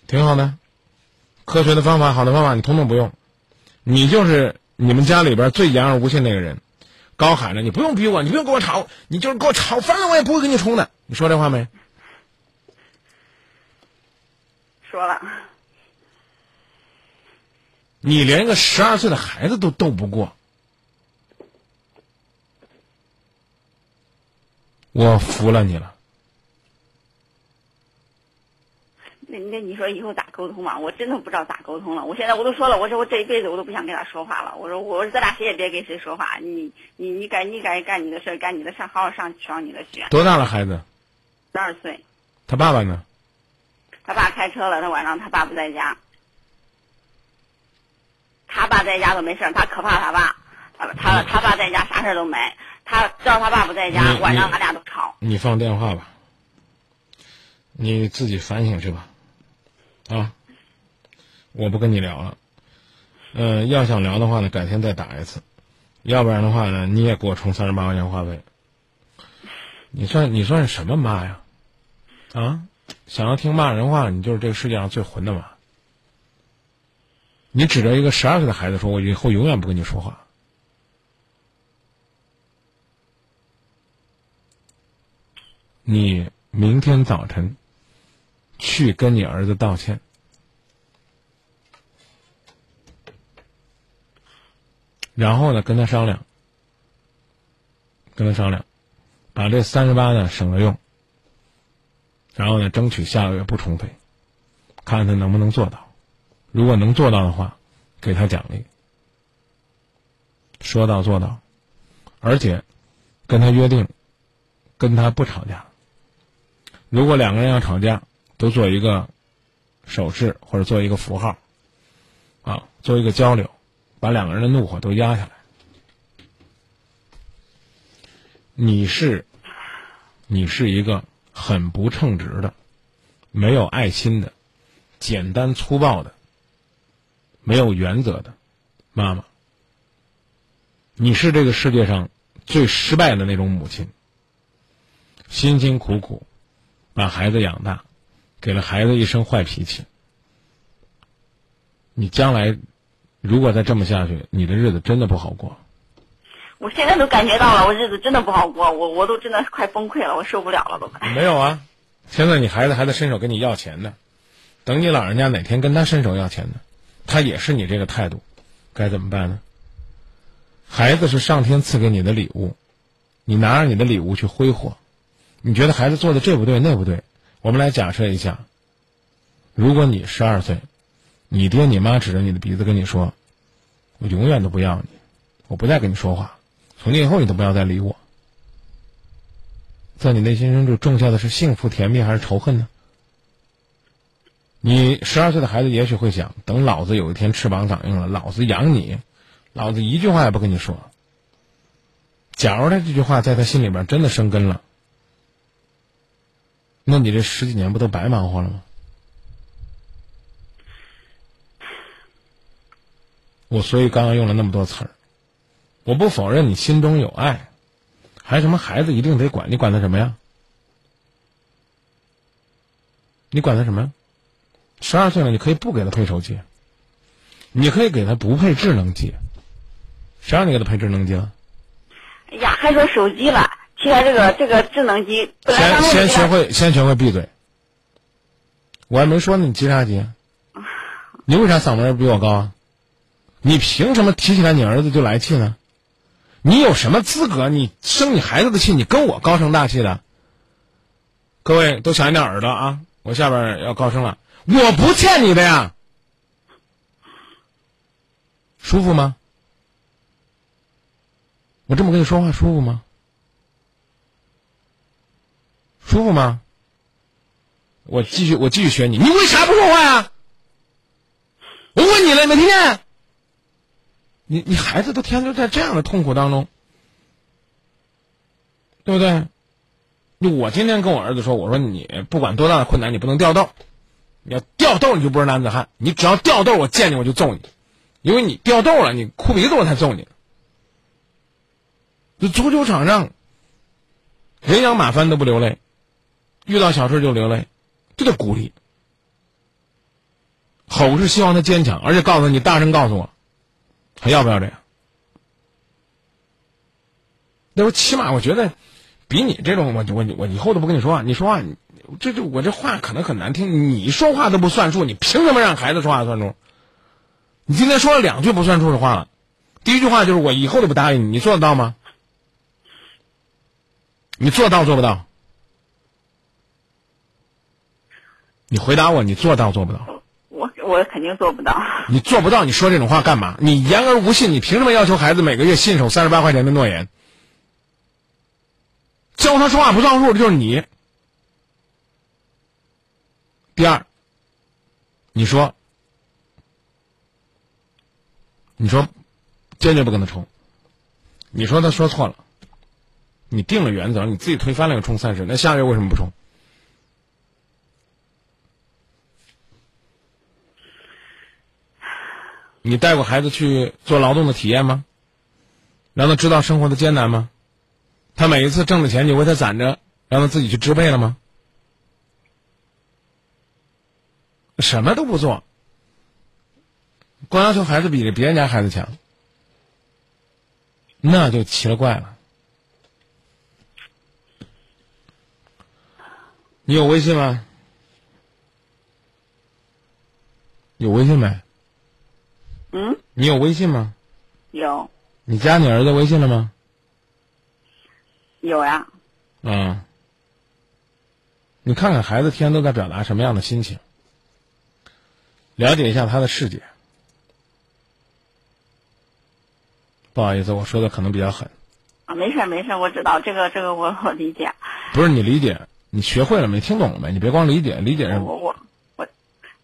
挺好的，科学的方法，好的方法，你通通不用，你就是你们家里边最言而无信那个人。高喊着：“你不用逼我，你不用跟我吵，你就是给我吵翻了，我也不会跟你冲的。”你说这话没？说了，你连一个十二岁的孩子都斗不过，我服了你了。那那你说以后咋沟通嘛？我真的不知道咋沟通了。我现在我都说了，我说我这一辈子我都不想跟他说话了。我说我说咱俩谁也别跟谁说话。你你你该你该干你的事儿，干你的事儿，好好上上你的学。多大了孩子？十二岁，他爸爸呢？他爸开车了，他晚上他爸不在家。他爸在家都没事儿，他可怕他爸。他他他爸在家啥事儿都没，他知道他爸不在家，晚上你他俩都吵。你放电话吧，你自己反省去吧，啊，我不跟你聊了。嗯、要想聊的话呢，改天再打一次，要不然的话呢，你也给我充三十八块钱话费。你算你算是什么妈呀？啊，想要听骂人话，你就是这个世界上最混的妈。你指着一个十二岁的孩子说：“我以后永远不跟你说话。”你明天早晨去跟你儿子道歉，然后呢跟他商量，跟他商量，把这三十八呢省着用，然后呢争取下个月不充费，看看他能不能做到。如果能做到的话，给他奖励，说到做到，而且跟他约定，跟他不吵架。如果两个人要吵架，都做一个手势或者做一个符号，啊，做一个交流，把两个人的怒火都压下来。你是，你是一个很不称职的、没有爱心的、简单粗暴的、没有原则的妈妈。你是这个世界上最失败的那种母亲，辛辛苦苦。把孩子养大，给了孩子一身坏脾气。你将来如果再这么下去，你的日子真的不好过。我现在都感觉到了，我日子真的不好过，我我都真的快崩溃了，我受不了了都快。没有啊，现在你孩子还在伸手跟你要钱呢，等你老人家哪天跟他伸手要钱呢，他也是你这个态度，该怎么办呢？孩子是上天赐给你的礼物，你拿着你的礼物去挥霍。你觉得孩子做的这不对那不对？我们来假设一下，如果你十二岁，你爹你妈指着你的鼻子跟你说：“我永远都不要你，我不再跟你说话，从今以后你都不要再理我。”在你内心深处种下的是幸福甜蜜还是仇恨呢？你十二岁的孩子也许会想：等老子有一天翅膀长硬了，老子养你，老子一句话也不跟你说。假如他这句话在他心里边真的生根了。那你这十几年不都白忙活了吗？我所以刚刚用了那么多词儿，我不否认你心中有爱，还什么孩子一定得管？你管他什么呀？你管他什么呀？十二岁了，你可以不给他配手机，你可以给他不配智能机，谁让你给他配智能机了？哎呀，还说手机了。现在这个这个智能机，先先学会先学会闭嘴。我还没说呢，你急啥急？你为啥嗓门比我高啊？你凭什么提起来你儿子就来气呢？你有什么资格？你生你孩子的气，你跟我高声大气的？各位都小心点耳朵啊！我下边要高声了，我不欠你的呀，舒服吗？我这么跟你说话舒服吗？舒服吗？我继续，我继续学你。你为啥不说话呀？我问你了，没听见？你你孩子都天天在这样的痛苦当中，对不对？就我今天跟我儿子说，我说你不管多大的困难，你不能掉豆。你要掉豆，你就不是男子汉。你只要掉豆，我见你我就揍你，因为你掉豆了，你哭鼻子我才揍你。就足球场上，人仰马翻都不流泪。遇到小事就流泪，这叫鼓励。吼是希望他坚强，而且告诉你大声告诉我，还要不要这样？那我起码我觉得，比你这种我我我以后都不跟你说话。你说话，这这我这话可能很难听。你说话都不算数，你凭什么让孩子说话算数？你今天说了两句不算数的话了，第一句话就是我以后都不答应你，你做得到吗？你做到做不到？你回答我，你做到做不到？我我肯定做不到。你做不到，你说这种话干嘛？你言而无信，你凭什么要求孩子每个月信守三十八块钱的诺言？教他说话不算数的就是你。第二，你说，你说，坚决不跟他冲。你说他说错了，你定了原则，你自己推翻了又冲三十，那下个月为什么不冲？你带过孩子去做劳动的体验吗？让他知道生活的艰难吗？他每一次挣的钱，你为他攒着，让他自己去支配了吗？什么都不做，光要求孩子比别人家孩子强，那就奇了怪了。你有微信吗？有微信没？嗯，你有微信吗？有你加你儿子微信了吗？有呀。嗯。你看看孩子天天都在表达什么样的心情，了解一下他的世界。不好意思，我说的可能比较狠。啊，没事儿没事儿，我知道这个这个我我理解。不是你理解，你学会了没？听懂了没？你别光理解，理解是。我我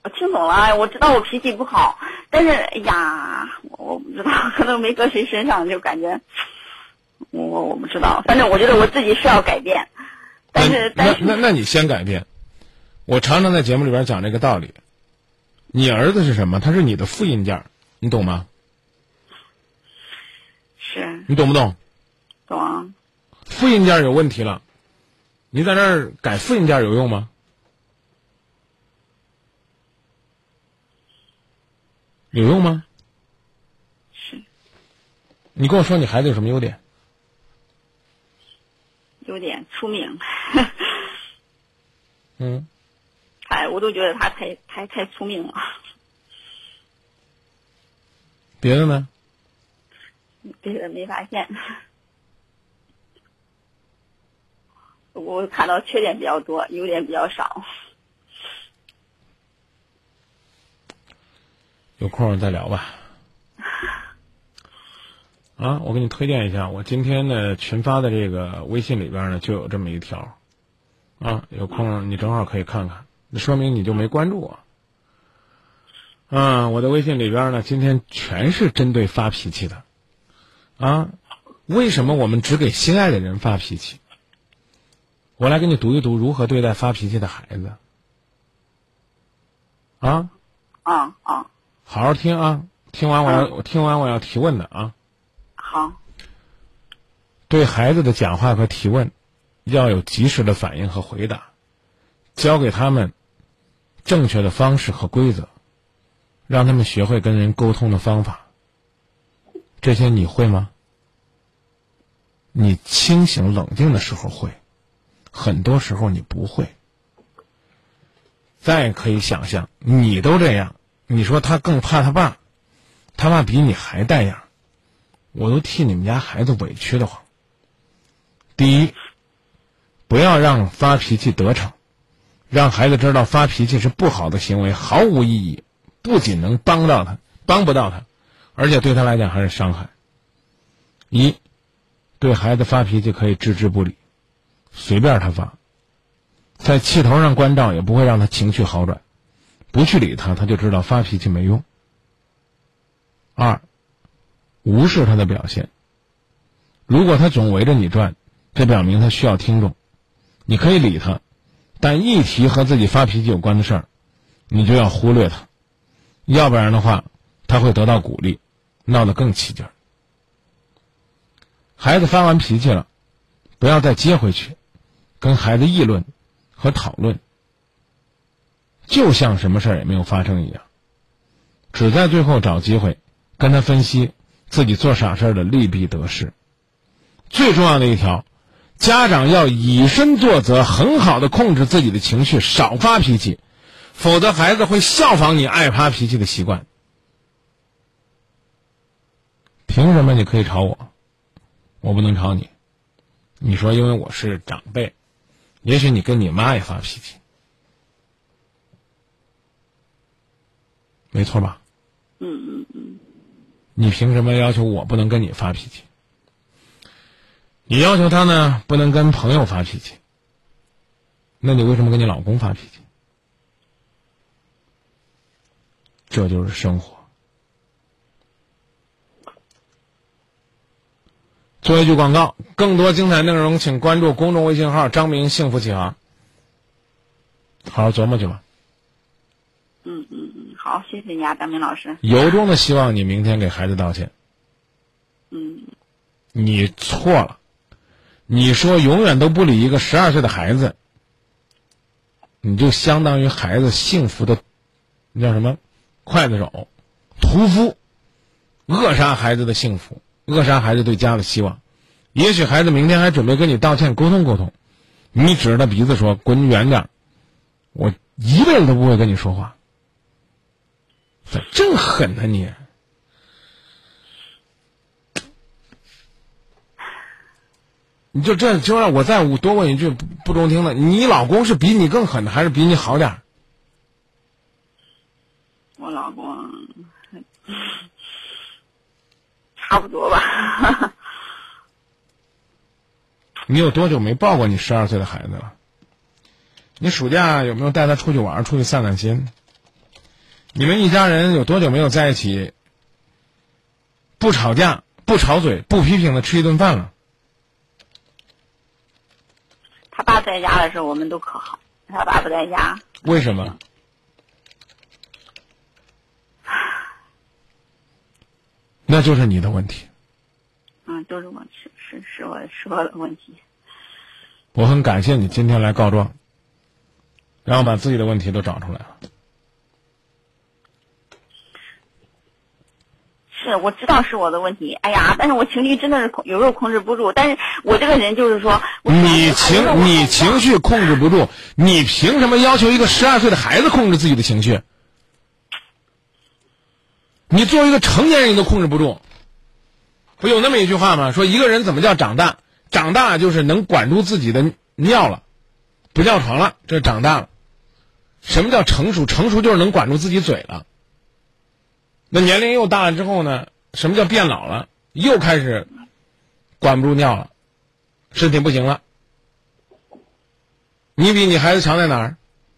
我我听懂了，我知道我脾气不好，但是哎呀，我我不知道，可能没搁谁身上，就感觉我我我不知道，反正我觉得我自己是要改变，但是但是那那那你先改变。我常常在节目里边讲这个道理。你儿子是什么？他是你的复印件，你懂吗？是你懂不懂？懂啊。复印件有问题了，你在那儿改复印件有用吗？有用吗？是。你跟我说，你孩子有什么优点？优点出名。嗯。哎，我都觉得他太太太聪明了。别的呢？别的没发现。我看到缺点比较多，优点比较少。有空再聊吧。啊，我给你推荐一下，我今天的群发的这个微信里边呢就有这么一条，啊，有空你正好可以看看，那说明你就没关注我。啊，我的微信里边呢今天全是针对发脾气的，啊，为什么我们只给心爱的人发脾气？我来给你读一读如何对待发脾气的孩子。啊。啊啊。好好听啊！听完我要我听完我要提问的啊。好。对孩子的讲话和提问，要有及时的反应和回答，教给他们正确的方式和规则，让他们学会跟人沟通的方法。这些你会吗？你清醒冷静的时候会，很多时候你不会。再可以想象，你都这样。你说他更怕他爸，他爸比你还带样，我都替你们家孩子委屈的慌。第一，不要让发脾气得逞，让孩子知道发脾气是不好的行为，毫无意义，不仅能帮到他，帮不到他，而且对他来讲还是伤害。一，对孩子发脾气可以置之不理，随便他发，在气头上关照也不会让他情绪好转。不去理他，他就知道发脾气没用。二，无视他的表现。如果他总围着你转，这表明他需要听众。你可以理他，但一提和自己发脾气有关的事儿，你就要忽略他，要不然的话，他会得到鼓励，闹得更起劲儿。孩子发完脾气了，不要再接回去，跟孩子议论和讨论。就像什么事儿也没有发生一样，只在最后找机会跟他分析自己做傻事儿的利弊得失。最重要的一条，家长要以身作则，很好的控制自己的情绪，少发脾气，否则孩子会效仿你爱发脾气的习惯。凭什么你可以吵我，我不能吵你？你说因为我是长辈，也许你跟你妈也发脾气，没错吧？嗯嗯嗯，你凭什么要求我不能跟你发脾气？你要求他呢不能跟朋友发脾气，那你为什么跟你老公发脾气？这就是生活。做一句广告，更多精彩内容请关注公众微信号“张明幸福启航”。好好琢磨去吧。嗯嗯嗯，好，谢谢你啊，张明老师。由衷的希望你明天给孩子道歉。嗯，你错了，你说永远都不理一个十二岁的孩子，你就相当于孩子幸福的，那叫什么？刽子手，屠夫，扼杀孩子的幸福，扼杀孩子对家的希望。也许孩子明天还准备跟你道歉沟通沟通，你指着他鼻子说：“滚远点儿！”我一辈子都不会跟你说话。咋这么狠呢你？你就这就让我再多问一句不不中听的，你老公是比你更狠的，还是比你好点儿？我老公差不多吧。你有多久没抱过你十二岁的孩子了？你暑假有没有带他出去玩，出去散散心？你们一家人有多久没有在一起，不吵架、不吵嘴、不批评的吃一顿饭了？他爸在家的时候，我们都可好。他爸不在家，为什么？那就是你的问题。嗯，都是我是是是我是我的问题。我很感谢你今天来告状，然后把自己的问题都找出来了。是，我知道是我的问题。哎呀，但是我情绪真的是，有时候控制不住。但是我这个人就是说，你情你情绪控制不住，你凭什么要求一个十二岁的孩子控制自己的情绪？你作为一个成年人，你都控制不住。不有那么一句话吗？说一个人怎么叫长大？长大就是能管住自己的尿了，不尿床了，这长大了。什么叫成熟？成熟就是能管住自己嘴了。那年龄又大了之后呢？什么叫变老了？又开始管不住尿了，身体不行了。你比你孩子强在哪儿？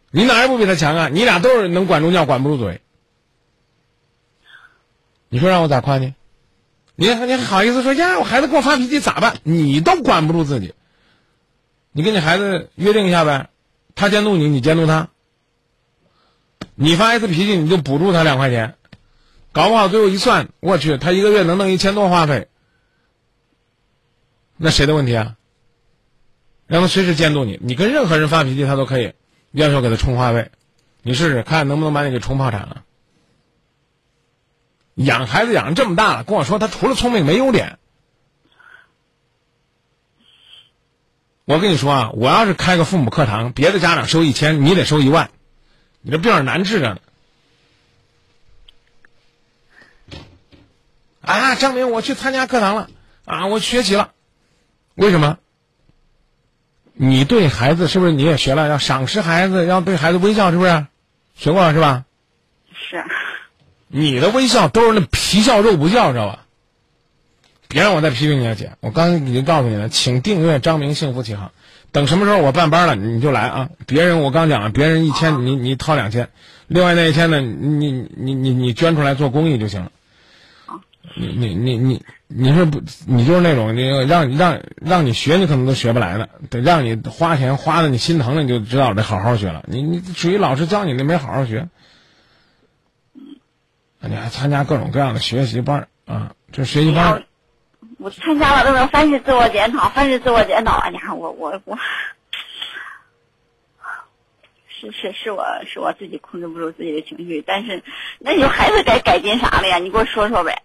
你哪儿也不比他强啊！你俩都是能管住尿，管不住嘴。你说让我咋夸你？你你还好意思说呀？我孩子给我发脾气咋办？你都管不住自己，你跟你孩子约定一下呗，他监督你，你监督他。你发一次脾气，你就补助他两块钱，搞不好最后一算，我去，他一个月能弄一千多话费，那谁的问题啊？让他随时监督你，你跟任何人发脾气，他都可以要求给他充话费，你试试看能不能把你给充破产了。养孩子养这么大了，跟我说他除了聪明没优点。我跟你说啊，我要是开个父母课堂，别的家长收一千，你得收一万，你这病难治着呢。啊，张明，我去参加课堂了，啊，我学习了，为什么？你对孩子是不是你也学了？要赏识孩子，要对孩子微笑，是不是？学过了是吧？是。你的微笑都是那皮笑肉不笑，知道吧？别让我再批评你了，姐。我刚才已经告诉你了，请订阅张明幸福启航。等什么时候我办班了，你就来啊！别人我刚讲了，别人一千，你你掏两千，另外那一千呢，你你你你捐出来做公益就行了。你你你你你是不？你就是那种你让让让你学，你可能都学不来的。得让你花钱花的你心疼了，你就知道得好好学了。你你属于老师教你的没好好学。你还参加各种各样的学习班啊？这学习班，我参加了，都能凡是自我检讨，凡是自我检讨。哎呀，我我我，是是是我是我自己控制不住自己的情绪，但是那你孩子该改进啥了呀？你给我说说呗。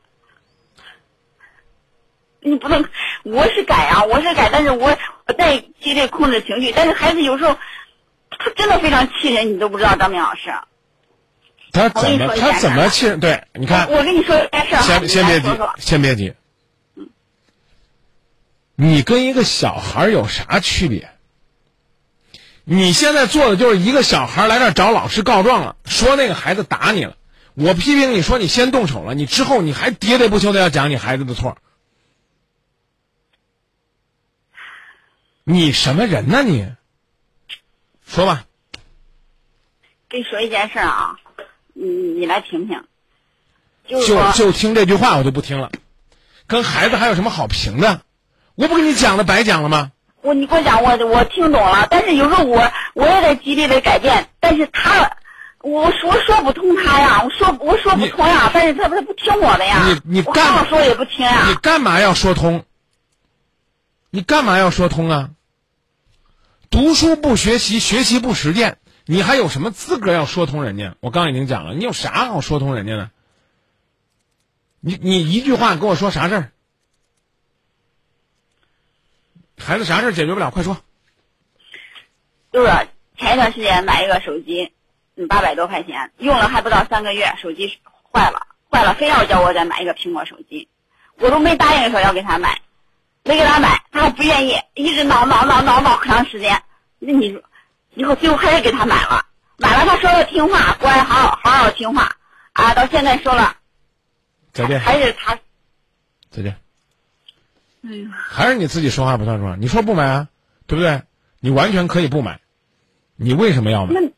你不能，我是改啊，我是改，但是我我在极力控制情绪，但是孩子有时候他真的非常气人，你都不知道，张明老师。他怎么他怎么气人？对，你看，我跟你说件事先先别急，先别急。你跟一个小孩有啥区别？你现在做的就是一个小孩来这找老师告状了，说那个孩子打你了。我批评你说你先动手了，你之后你还喋喋不休的要讲你孩子的错。你什么人呢你？说吧。跟你说一件事啊，你你来听听。就就就听这句话我就不听了，跟孩子还有什么好评的？我不跟你讲了白讲了吗？我你给我讲，我我听懂了，但是有时候我我也在极力的改变，但是他，我说我说不通他呀，我说我说不通呀，但是他他不听我的呀，你你干说也不听呀，你干嘛要说通？你干嘛要说通啊？读书不学习，学习不实践，你还有什么资格要说通人家？我刚已经讲了，你有啥好说通人家的？你你一句话跟我说啥事儿？孩子啥事儿解决不了？快说。就是前一段时间买一个手机，嗯，八百多块钱，用了还不到三个月，手机坏了，坏了，非要叫我再买一个苹果手机，我都没答应说要给他买，没给他买，他还不愿意，一直闹闹闹闹闹可长时间。那你说，以后最后还是给他买了，买了他说的听话，乖，好好好听话，啊，到现在说了，再见，还是他，再见。哎呀，还是你自己说话不算数。你说不买啊，对不对？你完全可以不买，你为什么要买？那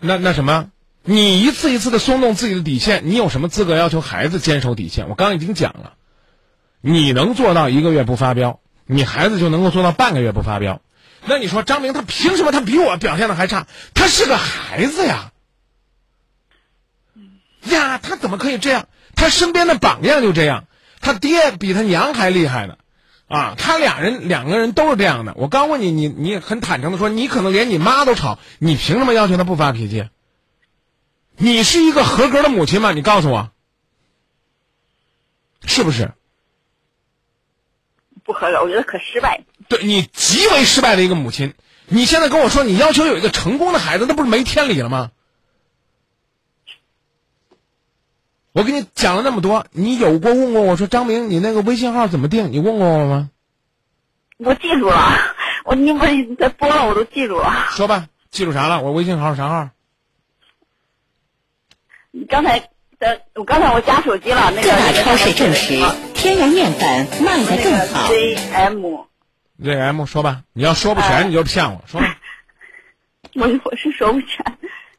那那什么？你一次一次的松动自己的底线，你有什么资格要求孩子坚守底线？我刚刚已经讲了，你能做到一个月不发飙，你孩子就能够做到半个月不发飙。那你说张明他凭什么他比我表现的还差？他是个孩子呀，呀，他怎么可以这样？他身边的榜样就这样。他爹比他娘还厉害呢，啊，他俩人两个人都是这样的。我刚问你，你你很坦诚的说，你可能连你妈都吵，你凭什么要求他不发脾气？你是一个合格的母亲吗？你告诉我，是不是？不合格，我觉得可失败。对你极为失败的一个母亲。你现在跟我说你要求有一个成功的孩子，那不是没天理了吗？我跟你讲了那么多，你有过问过我说张明，你那个微信号怎么定？你问过我吗？我记住了，我你不是在播了，我都记住了。说吧，记住啥了？我微信号啥号？你刚才的，我刚才我加手机了，那个。各大超市证实，天然面粉卖的更好。Z M。Z M 说吧，你要说不全你就骗我，说吧。我我是说不全。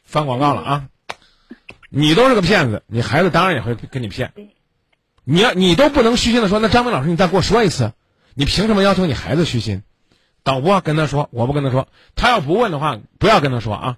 翻广告了啊！你都是个骗子，你孩子当然也会跟你骗。你要你都不能虚心的说，那张明老师，你再给我说一次，你凭什么要求你孩子虚心？导播跟他说，我不跟他说，他要不问的话，不要跟他说啊。